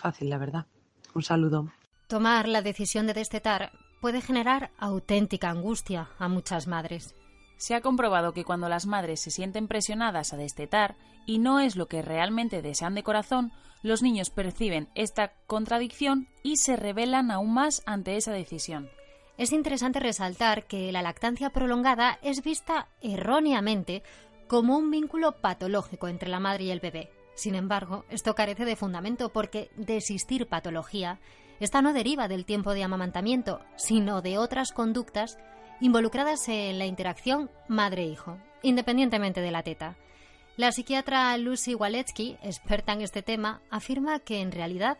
fácil, la verdad. Un saludo. Tomar la decisión de destetar puede generar auténtica angustia a muchas madres. Se ha comprobado que cuando las madres se sienten presionadas a destetar y no es lo que realmente desean de corazón, los niños perciben esta contradicción y se rebelan aún más ante esa decisión. Es interesante resaltar que la lactancia prolongada es vista erróneamente como un vínculo patológico entre la madre y el bebé. Sin embargo, esto carece de fundamento porque desistir patología, esta no deriva del tiempo de amamantamiento, sino de otras conductas involucradas en la interacción madre-hijo, independientemente de la teta. La psiquiatra Lucy Waletsky, experta en este tema, afirma que en realidad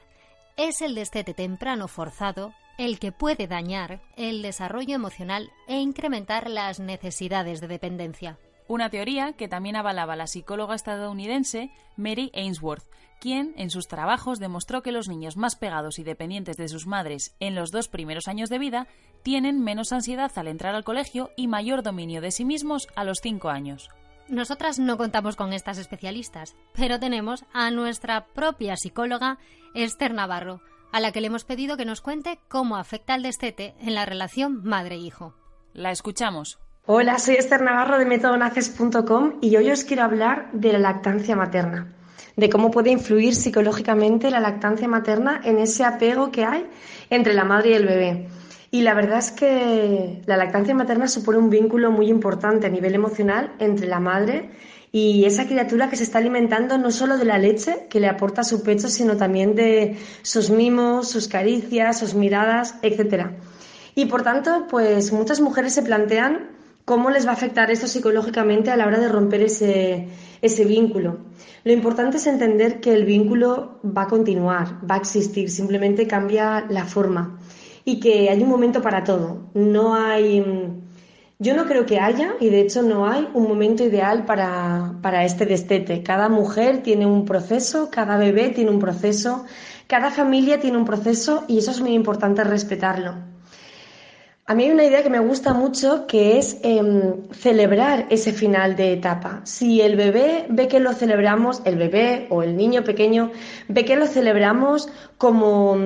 es el destete temprano forzado el que puede dañar el desarrollo emocional e incrementar las necesidades de dependencia. Una teoría que también avalaba la psicóloga estadounidense Mary Ainsworth, quien en sus trabajos demostró que los niños más pegados y dependientes de sus madres en los dos primeros años de vida tienen menos ansiedad al entrar al colegio y mayor dominio de sí mismos a los cinco años. Nosotras no contamos con estas especialistas, pero tenemos a nuestra propia psicóloga Esther Navarro, a la que le hemos pedido que nos cuente cómo afecta el destete en la relación madre-hijo. La escuchamos. Hola, soy Esther Navarro de métodonaces.com y hoy os quiero hablar de la lactancia materna de cómo puede influir psicológicamente la lactancia materna en ese apego que hay entre la madre y el bebé. Y la verdad es que la lactancia materna supone un vínculo muy importante a nivel emocional entre la madre y esa criatura que se está alimentando no solo de la leche que le aporta su pecho, sino también de sus mimos, sus caricias, sus miradas, etcétera. Y por tanto, pues muchas mujeres se plantean cómo les va a afectar esto psicológicamente a la hora de romper ese, ese vínculo. Lo importante es entender que el vínculo va a continuar, va a existir, simplemente cambia la forma y que hay un momento para todo. No hay yo no creo que haya, y de hecho no hay, un momento ideal para, para este destete. Cada mujer tiene un proceso, cada bebé tiene un proceso, cada familia tiene un proceso y eso es muy importante respetarlo. A mí hay una idea que me gusta mucho que es em, celebrar ese final de etapa. Si el bebé ve que lo celebramos, el bebé o el niño pequeño ve que lo celebramos como,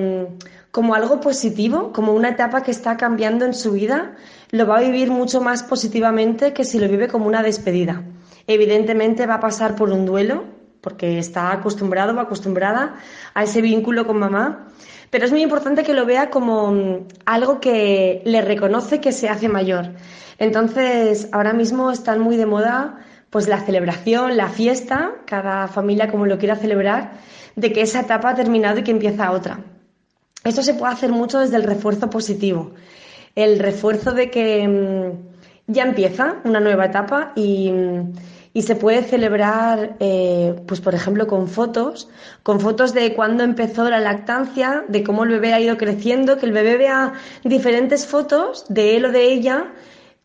como algo positivo, como una etapa que está cambiando en su vida, lo va a vivir mucho más positivamente que si lo vive como una despedida. Evidentemente va a pasar por un duelo, porque está acostumbrado o acostumbrada a ese vínculo con mamá, pero es muy importante que lo vea como mm, algo que le reconoce que se hace mayor. Entonces, ahora mismo están muy de moda pues la celebración, la fiesta, cada familia como lo quiera celebrar, de que esa etapa ha terminado y que empieza otra. Eso se puede hacer mucho desde el refuerzo positivo el refuerzo de que mm, ya empieza una nueva etapa y, se puede celebrar, eh, pues por ejemplo, con fotos, con fotos de cuándo empezó la lactancia, de cómo el bebé ha ido creciendo, que el bebé vea diferentes fotos de él o de ella,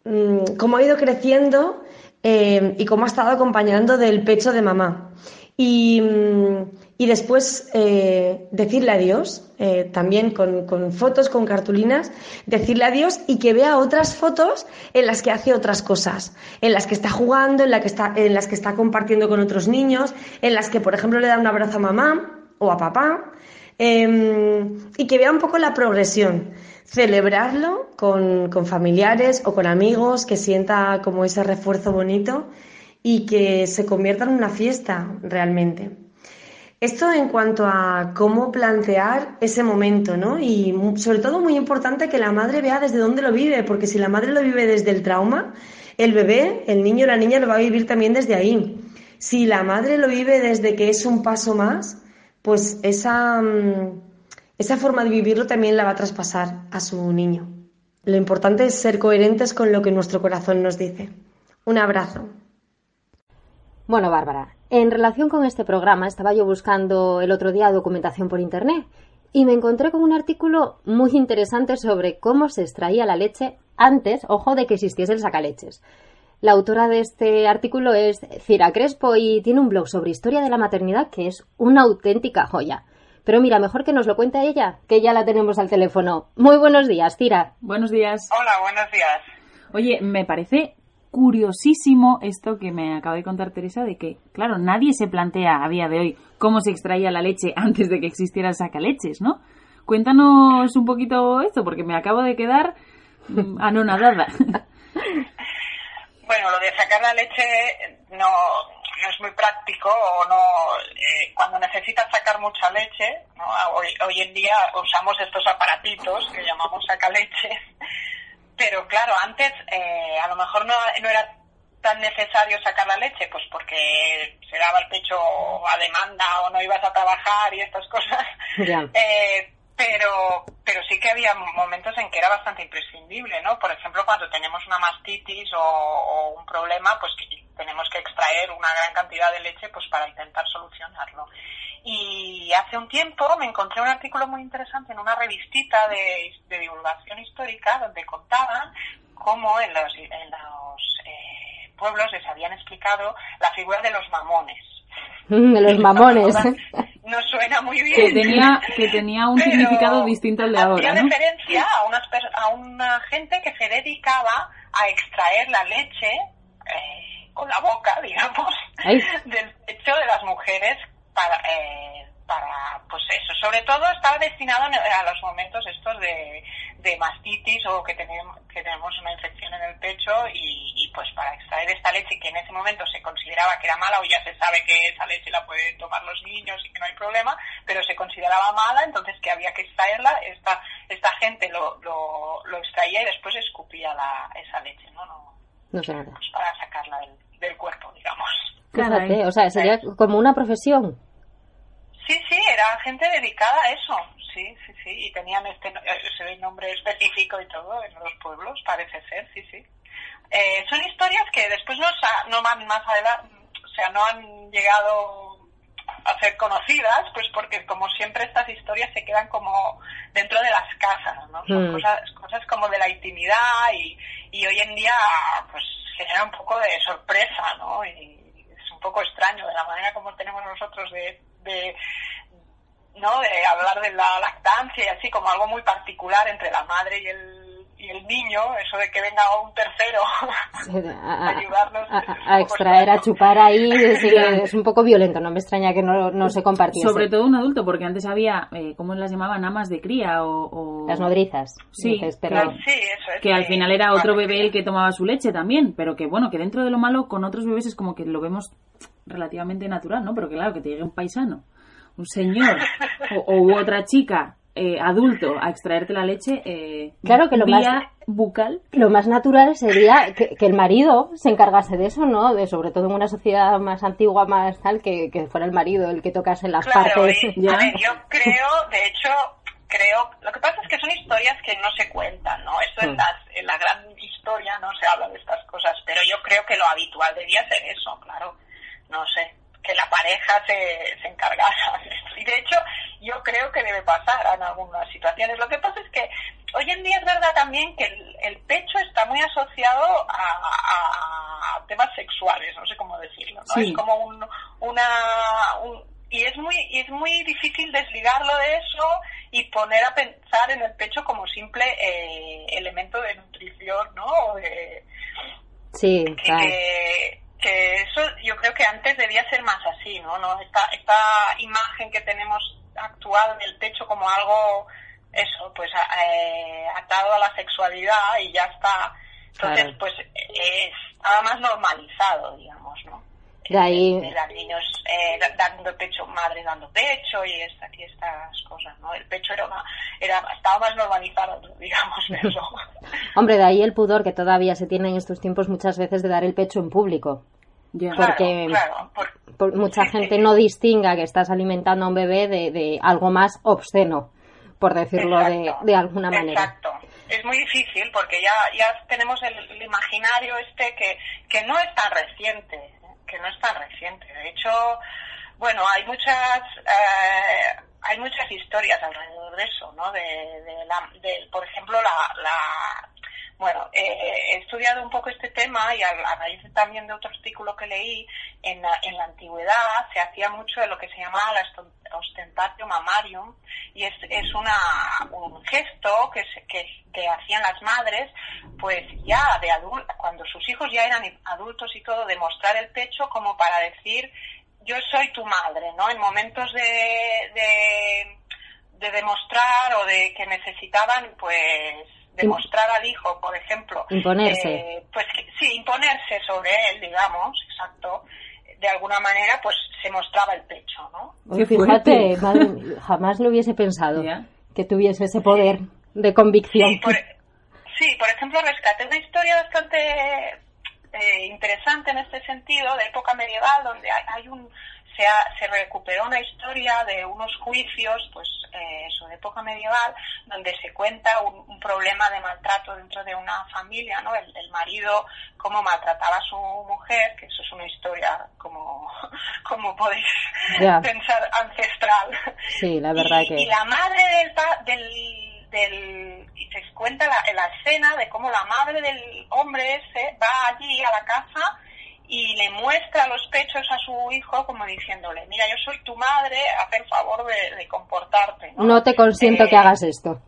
mm, cómo ha ido creciendo eh, y cómo ha estado acompañando del pecho de mamá. Y, mm, y después eh, decirle adiós, eh, también con, fotos, con cartulinas, decirle adiós y que vea otras fotos en las que hace otras cosas, en las que está jugando, en, la que está, en las que está compartiendo con otros niños, en las que, por ejemplo, le da un abrazo a mamá o a papá, em, y que vea un poco la progresión. Celebrarlo con, con familiares o con amigos, que sienta como ese refuerzo bonito y que se convierta en una fiesta realmente. Esto en cuanto a cómo plantear ese momento, ¿no? Y sobre todo muy importante que la madre vea desde dónde lo vive, porque si la madre lo vive desde el trauma, el bebé, el niño o la niña lo va a vivir también desde ahí. Si la madre lo vive desde que es un paso más, pues esa, mm, esa forma de vivirlo también la va a traspasar a su niño. Lo importante es ser coherentes con lo que nuestro corazón nos dice. Un abrazo. Bueno, Bárbara, en relación con este programa estaba yo buscando el otro día documentación por Internet y me encontré con un artículo muy interesante sobre cómo se extraía la leche antes, ojo, de que existiese el sacaleches. La autora de este artículo es Cira Crespo y tiene un blog sobre historia de la maternidad que es una auténtica joya. Pero mira, mejor que nos lo cuente ella, que ya la tenemos al teléfono. Muy buenos días, Cira. Buenos días. Hola, buenos días. Oye, me parece curiosísimo esto que me acaba de contar Teresa de que, claro, nadie se plantea a día de hoy cómo se extraía la leche [laughs] antes de que existiera el sacaleches, ¿no? Cuéntanos un poquito esto, porque me acabo de quedar mm, anonadada. [laughs] Bueno, lo de sacar la leche no, no es muy práctico o no eh, cuando necesitas sacar mucha leche, ¿no? hoy, hoy en día usamos estos aparatitos que llamamos sacaleche pero claro, antes eh, a lo mejor no, no era tan necesario sacar la leche, pues porque se daba el pecho a demanda o no ibas a trabajar y estas cosas. [laughs] Eh, pero, pero sí que había momentos en que era bastante imprescindible, ¿no? Por ejemplo, cuando tenemos una mastitis o, o un problema, pues tenemos que extraer una gran cantidad de leche pues para intentar solucionarlo. Y hace un tiempo me encontré un artículo muy interesante en una revistita de, divulgación histórica donde contaban cómo en los, en los eh, pueblos les habían explicado la figura de los mamones. Mm, [laughs] de los [laughs] mamones. [laughs] No suena muy bien. Que tenía, que tenía un [laughs] significado distinto al de ahora. Hacía referencia a, unas, a una gente que se dedicaba a extraer la leche eh, con la boca, [laughs] digamos, del pecho de las mujeres para, eh, para, pues eso, sobre todo estaba destinado a los momentos estos de, de mastitis o que tenemos, que tenemos una infección en el pecho y, y, pues para extraer esta leche que en ese momento se consideraba que era mala o ya se sabe que esa leche la pueden tomar los niños y que no hay problema, pero se consideraba mala, entonces que había que extraerla, esta, esta gente lo, lo, lo extraía y después escupía la, esa leche, ¿no? no No sé pues para sacarla del, del cuerpo, digamos. Fíjate, o sea, sería como una profesión. Sí, sí, era gente dedicada a eso, sí, sí, sí, y tenían este ese nombre específico y todo en los pueblos, parece ser, sí, sí. Eh, son historias que después no, no van más adelante, o sea, no han llegado a ser conocidas, pues porque como siempre estas historias se quedan como dentro de las casas, ¿no? Son Mm. cosas, cosas como de la intimidad y, y hoy en día pues genera un poco de sorpresa, ¿no? Y es un poco extraño de la manera como tenemos nosotros de, de ¿no? De hablar de la lactancia y así como algo muy particular entre la madre y el, y el niño, eso de que venga un tercero A, [laughs] a- ayudarnos. a- a extraer, a chupar ahí, sí que [laughs] es un poco violento. No me extraña que no, no se compartiese. Sobre todo un adulto, porque antes había, eh, ¿cómo las llamaban? Amas de cría o... o- Las nodrizas. Sí, dices, pero- claro. Sí, eso es. Que al sí. final era otro bebé el que tomaba su leche también, pero que bueno, que dentro de lo malo con otros bebés es como que lo vemos relativamente natural, ¿no? Pero que claro, que te llegue un paisano, un señor o, otra chica eh, adulto a extraerte la leche eh, Claro que lo vía más- bucal. Lo más natural sería que, que el marido se encargase de eso, ¿no? De, sobre todo en una sociedad más antigua, más tal, que, que fuera el marido el que tocase las Claro, partes. y, a ver, yo creo, de hecho, creo, lo que pasa es que son historias que no se cuentan, ¿no? Eso en, Mm. las, en la gran historia no se habla de estas cosas, pero yo creo que lo habitual debía ser eso, claro, no sé, que la pareja se, se encargara de esto. Y de hecho, yo creo que debe pasar en algunas situaciones. Lo que pasa es que hoy en día es verdad también que el, el pecho está muy asociado a, a temas sexuales, no sé cómo decirlo, ¿no? Sí. Es como un, una... un- y es muy y es muy difícil desligarlo de eso y poner a pensar en el pecho como simple eh, elemento de nutrición, ¿no? Sí, que, claro. Que, eso yo creo que antes debía ser más así, ¿no? no esta, esta imagen que tenemos actual del pecho como algo, eso, pues eh, atado a la sexualidad y ya está. Entonces, Claro. pues es nada más normalizado, digamos, ¿no? De ahí, de dar niños eh, da- dando pecho, madre dando pecho y, esta, y estas cosas, ¿no? El pecho era una, era, estaba más normalizado, [laughs] digamos, verlo. [laughs] hombre, de ahí el pudor que todavía se tiene en estos tiempos muchas veces de dar el pecho en público. Porque claro, por- por- mucha gente no distinga que estás alimentando a un bebé de, de algo más obsceno, por decirlo de, Exacto. de alguna manera. Exacto. Es muy difícil porque ya, ya tenemos el, el imaginario este que, que no es tan reciente, ¿eh? Que no es tan reciente. De hecho, bueno, hay muchas eh, hay muchas historias alrededor de eso, ¿no? De, de la, de, por ejemplo, la, la bueno, eh, he estudiado un poco este tema y a, a raíz también de otro artículo que leí, en la, en la antigüedad se hacía mucho de lo que se llamaba la ostentatio mamarium y es, es una, un gesto que, se- que, hacían las madres pues ya de adul cuando sus hijos ya eran adultos y todo, de mostrar el pecho como para decir yo soy tu madre, ¿no? En momentos de, de demostrar o de que necesitaban pues demostrar al hijo, por ejemplo, Imponerse. eh, pues sí, imponerse sobre él, digamos, exacto, de alguna manera, pues se mostraba el pecho, ¿no? Oye, fíjate, madre jamás lo hubiese pensado que tuviese ese poder de convicción. Sí, por, sí, por ejemplo, rescaté una historia bastante eh, interesante en este sentido, de época medieval, donde hay, hay un se, ha- se recuperó una historia de unos juicios, pues eh, eso, de época medieval, donde se cuenta un, un problema de maltrato dentro de una familia, ¿no? El, el marido, cómo maltrataba a su mujer, que eso es una historia como, [laughs] como podéis pensar ancestral. Sí, la verdad y, que... y la madre del, del, del y se cuenta la, la escena de cómo la madre del hombre ese va allí a la casa y le muestra los pechos a su hijo como diciéndole, mira, yo soy tu madre, haz el favor de, de comportarte. ¿no? No te consiento Eh, que hagas esto.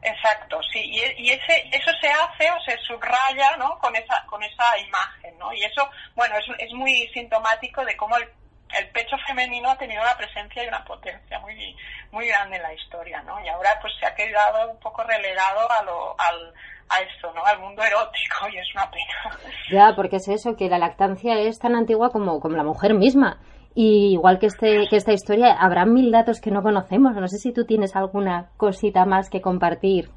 Exacto, sí, y, y ese, eso se hace o se subraya, ¿no? Con esa, con esa imagen, ¿no? Y eso, bueno, es, es muy sintomático de cómo el, el pecho femenino ha tenido una presencia y una potencia muy, muy grande en la historia, ¿no? Y ahora pues se ha quedado un poco relegado a lo, al, a esto, ¿no? Al mundo erótico y es una pena. Ya, porque es eso, que la lactancia es tan antigua como, como la mujer misma. Y igual que, este, que esta historia, habrá mil datos que no conocemos. No sé si tú tienes alguna cosita más que compartir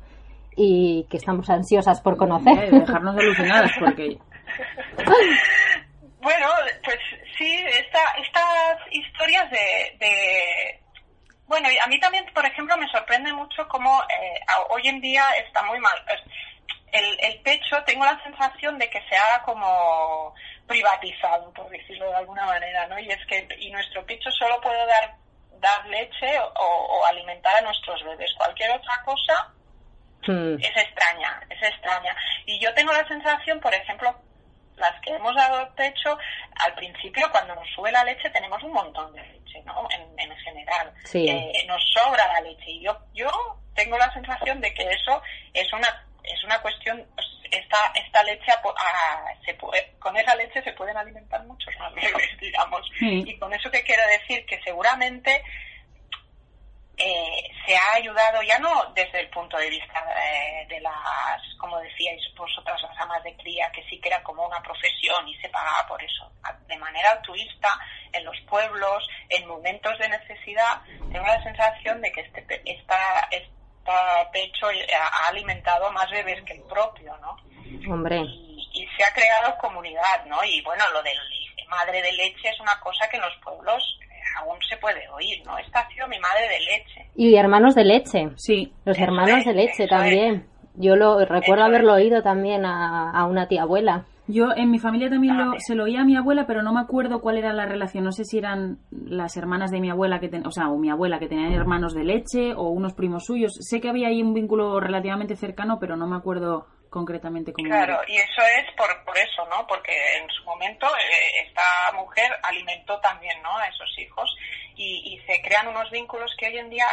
y que estamos ansiosas por conocer. Eh, dejarnos alucinadas porque... [laughs] Bueno, pues sí, esta, estas historias de, de- Bueno, a mí también, por ejemplo, me sorprende mucho cómo eh, hoy en día está muy mal. El, el pecho, tengo la sensación de que se ha como privatizado, por decirlo de alguna manera, ¿no? Y es que y nuestro pecho solo puede dar dar leche o, o alimentar a nuestros bebés. Cualquier otra cosa es extraña, es extraña. Y yo tengo la sensación, por ejemplo, las que hemos dado pecho, al principio cuando nos sube la leche tenemos un montón de leche, ¿no? En, en general. Sí. Eh, nos sobra la leche. Y yo, yo tengo la sensación de que eso es una es una cuestión, pues, esta, esta leche, ah, se puede, con esa leche se pueden alimentar muchos más bebés, [laughs] digamos. Sí. Y con eso que quiero decir que seguramente eh, se ha ayudado ya no desde el punto de vista eh, de las, como decíais vosotras, las amas de cría, que sí que era como una profesión y se pagaba por eso. De manera altruista, en los pueblos, en momentos de necesidad, tengo la sensación de que este, esta, esta pecho eh, ha alimentado a más bebés que el propio, ¿no? Hombre. y, y se ha creado comunidad, ¿no? Y bueno, lo del madre de leche es una cosa que en los pueblos aún se puede oír, ¿no? Esta ha sido mi madre de leche. Y hermanos de leche. Sí. Los Eso hermanos es, de leche también. Yo lo recuerdo Eso haberlo oído también a, a una tía abuela. Yo en mi familia también lo- se lo oía a mi abuela, pero no me acuerdo cuál era la relación. No sé si eran las hermanas de mi abuela que ten- o sea, o mi abuela que tenían hermanos de leche o unos primos suyos. Sé que había ahí un vínculo relativamente cercano, pero no me acuerdo concretamente cómo Claro, y eso es por, por eso, ¿no? Porque en su momento eh, esta mujer alimentó también, ¿no? A esos hijos y, y se crean unos vínculos que hoy en día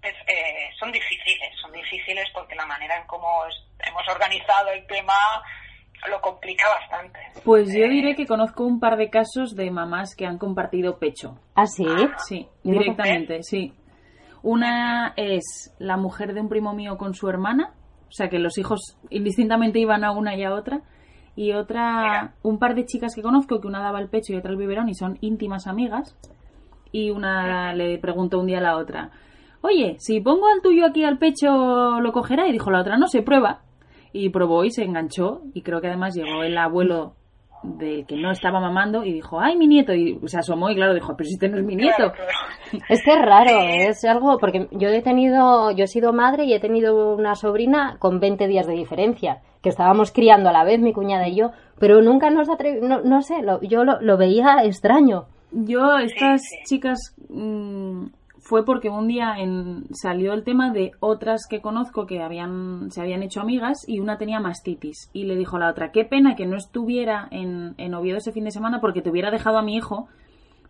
pues, eh, son difíciles, son difíciles porque la manera en cómo es- hemos organizado el tema lo complica bastante. Pues yo diré que conozco un par de casos de mamás que han compartido pecho. ¿Ah, sí? Sí, no directamente, sí. Una es la mujer de un primo mío con su hermana, o sea que los hijos indistintamente iban a una y a otra. Y otra, un par de chicas que conozco, que una daba el pecho y otra el biberón y son íntimas amigas. Y una le preguntó un día a la otra, oye, si pongo al tuyo aquí al pecho, ¿lo cogerá? Y dijo la otra, no, se prueba. Y probó y se enganchó. Y creo que además llegó el abuelo del que no estaba mamando y dijo, ay, mi nieto. Y se asomó y claro, dijo, pero si este no es mi nieto. [laughs] Es que es raro, es algo, porque yo he tenido, yo he sido madre y he tenido una sobrina con 20 días de diferencia, que estábamos criando a la vez, mi cuñada y yo, pero nunca nos atrevi, no, no sé, lo- yo lo, lo veía extraño. Yo, estas chicas, mm, fue porque un día en, salió el tema de otras que conozco que habían, se habían hecho amigas y una tenía mastitis. Y le dijo a la otra, qué pena que no estuviera en, en Oviedo ese fin de semana porque te hubiera dejado a mi hijo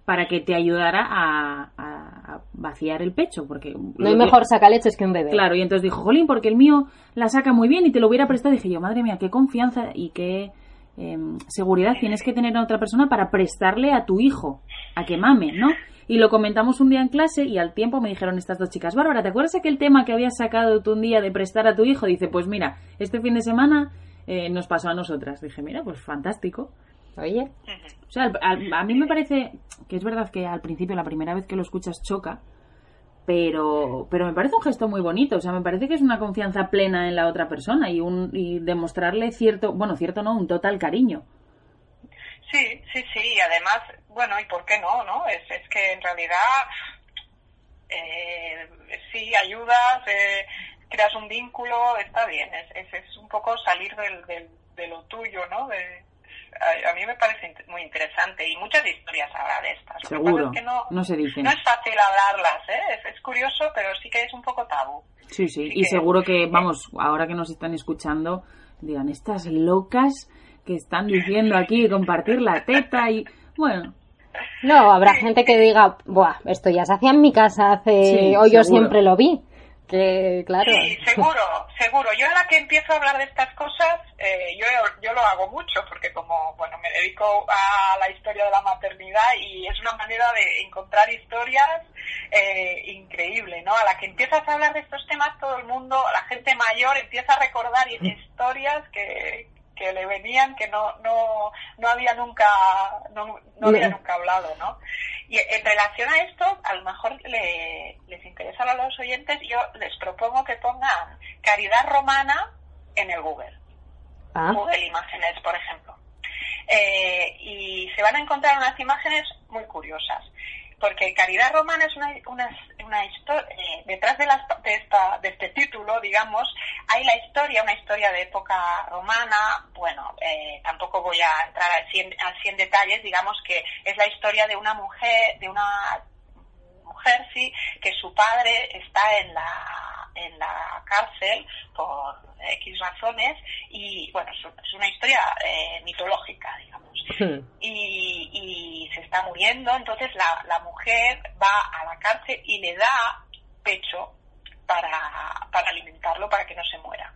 para que te ayudara a, a- a vaciar el pecho. Porque No hay mejor sacaleches que un bebé. Claro, y entonces dijo, Jolín, porque el mío la saca muy bien y te lo hubiera prestado. Dije yo, madre mía, qué confianza y qué em, seguridad tienes que tener a otra persona para prestarle a tu hijo, a que mame, ¿no? Y lo comentamos un día en clase y al tiempo me dijeron estas dos chicas, Bárbara, ¿te acuerdas aquel tema que habías sacado tú un día de prestar a tu hijo? Dice, pues mira, este fin de semana eh, nos pasó a nosotras. Dije, mira, pues fantástico. Oye. O sea, al- al- a mí me parece que es verdad que al principio, la primera vez que lo escuchas, choca, pero, pero me parece un gesto muy bonito. O sea, me parece que es una confianza plena en la otra persona y, un, y demostrarle cierto, bueno, cierto no, un total cariño. Sí, sí, sí, y además, bueno, ¿y por qué no, no? Es, es que en realidad, eh, sí, ayudas, eh, creas un vínculo, está bien, es, es, es un poco salir del, del, de lo tuyo, ¿no? De, a, a mí me parece muy interesante y muchas historias habrá de estas. Seguro. es que no, No se dicen. no es fácil hablarlas, ¿eh? Es, es curioso, pero sí que es un poco tabú. Sí, sí. Y seguro que, vamos, ahora que nos están escuchando, digan, estas locas que están diciendo aquí compartir la teta y, bueno, No, habrá gente que diga, Buah, esto ya se hacía en mi casa hace, Sí, o yo seguro. siempre lo vi. Que, claro. Sí, seguro, seguro. Yo a la que empiezo a hablar de estas cosas, eh, yo, yo lo hago mucho porque como, bueno, me dedico a la historia de la maternidad y es una manera de encontrar historias eh, increíble, ¿no? A la que empiezas a hablar de estos temas, todo el mundo, la gente mayor empieza a recordar historias que, que le venían que no no no había nunca no, no había nunca hablado no y en relación a esto a lo mejor le- les interesa a los oyentes yo les propongo que pongan caridad romana en el Google. Ah. Google Imágenes por ejemplo. Eh, y se van a encontrar unas imágenes muy curiosas porque Caridad Romana es una, una, una historia, detrás de, las, de, esta, de este título, digamos, hay la historia, una historia de época romana, bueno, eh, tampoco voy a entrar al 100, al 100 detalles, digamos que es la historia de una mujer, de una mujer, sí, que su padre está en la, en la cárcel por X razones y, bueno, es, una historia eh, mitológica, digamos y, y se está muriendo, entonces la, la mujer va a la cárcel y le da pecho para, para alimentarlo para que no se muera.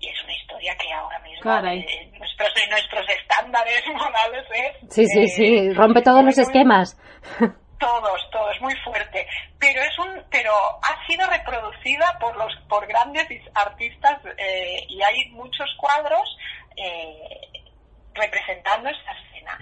Y es una historia que ahora mismo Caray. eh, en nuestros, en nuestros estándares [laughs] morales es Sí, sí, eh, sí, rompe todos los esquemas. [laughs] todos, todos, muy fuerte. Pero es un, pero ha sido reproducida por los, por grandes is- artistas eh, y hay muchos cuadros eh, representando esta escena.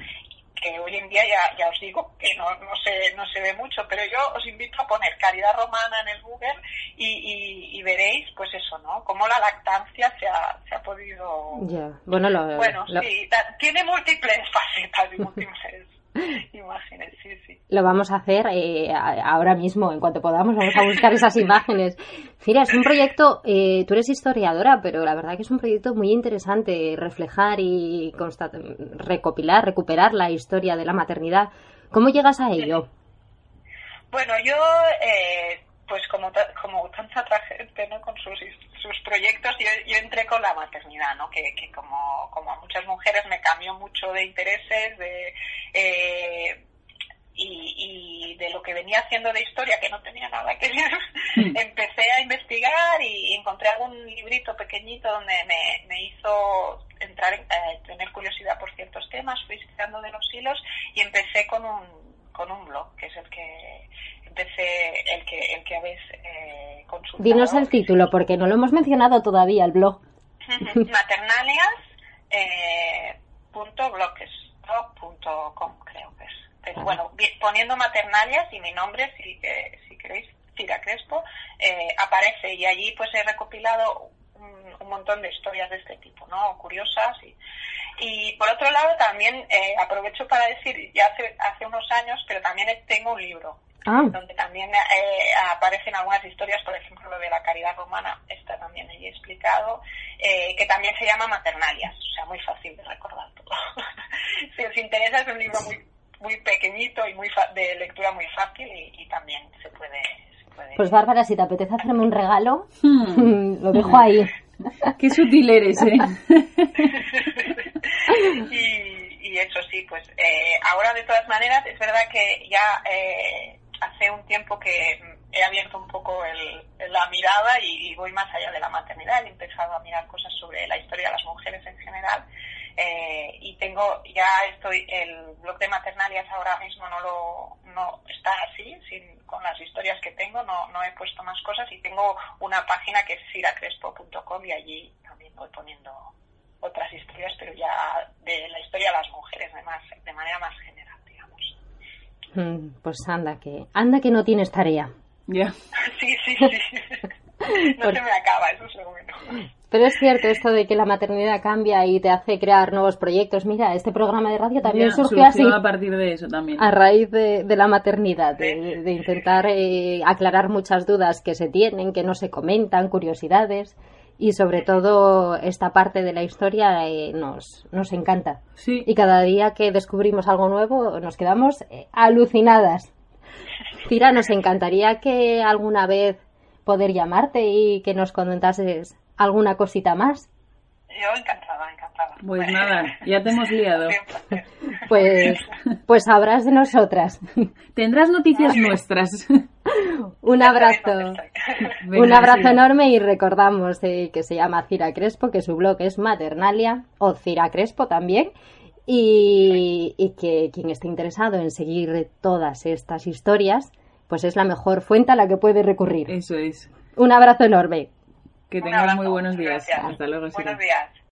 Que hoy en día ya, ya os digo que no, no se, no se ve mucho, pero yo os invito a poner caridad romana en el Google y, y, y veréis, pues eso, ¿no? Cómo la lactancia se ha, se ha podido Ya, bueno, lo, bueno, lo- sí, tiene múltiples [laughs] facetas y múltiples [laughs] imágenes, sí, sí. lo vamos a hacer eh, ahora mismo, en cuanto podamos, vamos a buscar esas [laughs] imágenes. Mira, es un proyecto, eh, tú eres historiadora, pero la verdad que es un proyecto muy interesante, reflejar y recopilar, recuperar la historia de la maternidad. ¿Cómo llegas a ello? Bueno, yo, eh, pues como, como tanta otra gente, ¿no? Con sus, sus proyectos, yo, yo entré con la maternidad, ¿no? Que, que como, como a muchas mujeres me cambió mucho de intereses, de... eh, y, y de lo que venía haciendo de historia, que no tenía nada que ver, [laughs] empecé a investigar y encontré algún librito pequeñito donde me, me hizo entrar, en- eh, tener curiosidad por ciertos temas, fui tirando de los hilos y empecé con un, con un blog, que es el que el que, el que habéis eh, consultado. Dinos el título, porque no lo hemos mencionado todavía, el blog. [laughs] maternalias eh, creo que es pero bueno poniendo maternalias y mi nombre si, que- si queréis Cira Crespo eh, aparece y allí pues he recopilado un, un montón de historias de este tipo no curiosas y y por otro lado también eh, aprovecho para decir ya hace hace unos años pero también tengo un libro Ah. donde también eh, aparecen algunas historias, por ejemplo, lo de la caridad romana, está también allí explicado, eh, que también se llama Maternalias, o sea, muy fácil de recordar todo. [laughs] si os interesa, es un libro muy muy pequeñito y muy fa- de lectura muy fácil y, y también se puede... se puede- Pues Bárbara, si te apetece hacerme un regalo, [laughs] lo dejo ahí. [laughs] Qué sutil eres, ¿eh? y, y eso sí, pues eh, ahora de todas maneras es verdad que ya eh, hace un tiempo que he abierto un poco el- la mirada y, y voy más allá de la maternidad. He empezado a mirar cosas sobre la historia de las mujeres en general. Eh, y tengo ya estoy el blog de maternalias ahora mismo no lo no está así sin, con las historias que tengo no, no he puesto más cosas. Y tengo una página que es siracrespo.com y allí también voy poniendo otras historias pero ya de la historia de las mujeres de más de manera más general [laughs] Pues anda que, anda que no tienes tarea. Ya. [laughs] sí sí sí [laughs] no Por- se me acaba eso bueno Pero es cierto esto de que la maternidad cambia y te hace crear nuevos proyectos. Mira, este programa de radio también Ya, surgió así. a partir de eso también. A raíz de, de la maternidad, de, de intentar eh, aclarar muchas dudas que se tienen, que no se comentan, curiosidades y sobre todo esta parte de la historia eh, nos, nos encanta. Sí. Y cada día que descubrimos algo nuevo nos quedamos eh, alucinadas. Cira, nos encantaría que alguna vez poder llamarte y que nos comentases alguna cosita más. yo encantada encantada Pues nada, ya te hemos liado. [laughs] Pues, pues sabrás de nosotras. [laughs] Tendrás noticias [laughs] nuestras. Un abrazo. Un abrazo sí. enorme y recordamos eh, que se llama Cira Crespo, que su blog es Maternalia o Cira Crespo también. Y, y que quien esté interesado en seguir todas estas historias, pues es la mejor fuente a la que puede recurrir. Eso es. Un abrazo enorme. Que tengas muy buenos días. Hasta luego, buenos días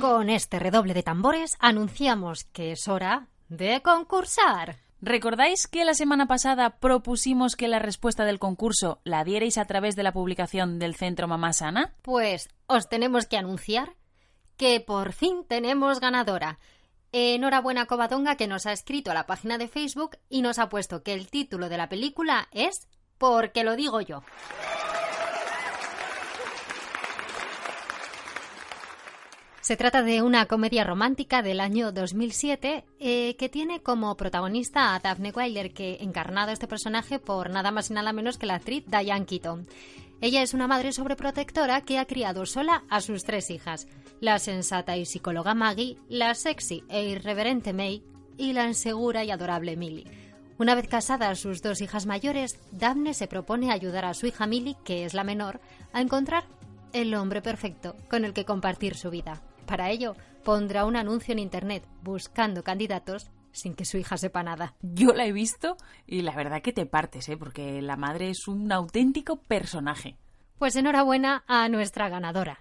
Con este redoble de tambores anunciamos que es hora de concursar. ¿Recordáis que la semana pasada propusimos que la respuesta del concurso la dierais a través de la publicación del Centro Mamá Sana? Pues os tenemos que anunciar que por fin tenemos ganadora. Enhorabuena a Covadonga que nos ha escrito a la página de Facebook y nos ha puesto que el título de la película es Porque lo digo yo. Se trata de una comedia romántica del año 2007 eh, que tiene como protagonista a Daphne Wilder, que encarnado este personaje por nada más y nada menos que la actriz Diane Keaton. Ella es una madre sobreprotectora que ha criado sola a sus tres hijas, la sensata y psicóloga Maggie, la sexy e irreverente May y la insegura y adorable Millie. Una vez casadas sus dos hijas mayores, Daphne se propone ayudar a su hija Millie, que es la menor, a encontrar el hombre perfecto con el que compartir su vida. Para ello, pondrá un anuncio en Internet buscando candidatos sin que su hija sepa nada. Yo la he visto y la verdad que te partes, ¿eh? porque la madre es un auténtico personaje. Pues enhorabuena a nuestra ganadora.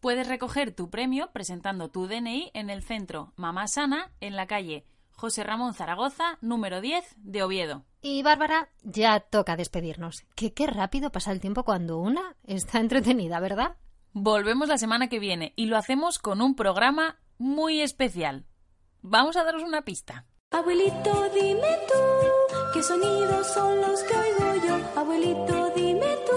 Puedes recoger tu premio presentando tu DNI en el centro Mamá Sana en la calle José Ramón Zaragoza, número 10 de Oviedo. Y Bárbara, ya toca despedirnos. Que qué rápido pasa el tiempo cuando una está entretenida, ¿verdad? Volvemos la semana que viene y lo hacemos con un programa muy especial. Vamos a daros una pista. Abuelito, dime tú, ¿qué sonidos son los que oigo yo? Abuelito, dime tú,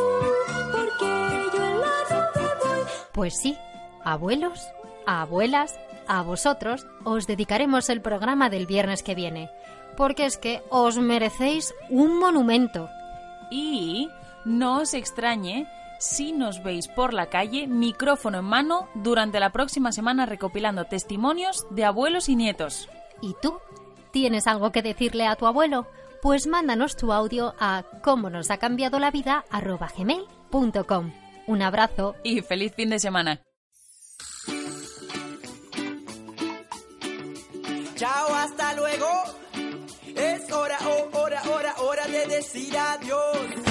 porque yo en la nube voy. Pues sí, abuelos, abuelas, a vosotros os dedicaremos el programa del viernes que viene, porque es que os merecéis un monumento. Y no os extrañe si nos veis por la calle, micrófono en mano, durante la próxima semana recopilando testimonios de abuelos y nietos. ¿Y tú? ¿Tienes algo que decirle a tu abuelo? Pues mándanos tu audio a cómo nos ha cambiado la vida arroba gmail.com. Un abrazo y feliz fin de semana. Chao, hasta luego. Es hora, oh, hora, hora, hora de decir adiós.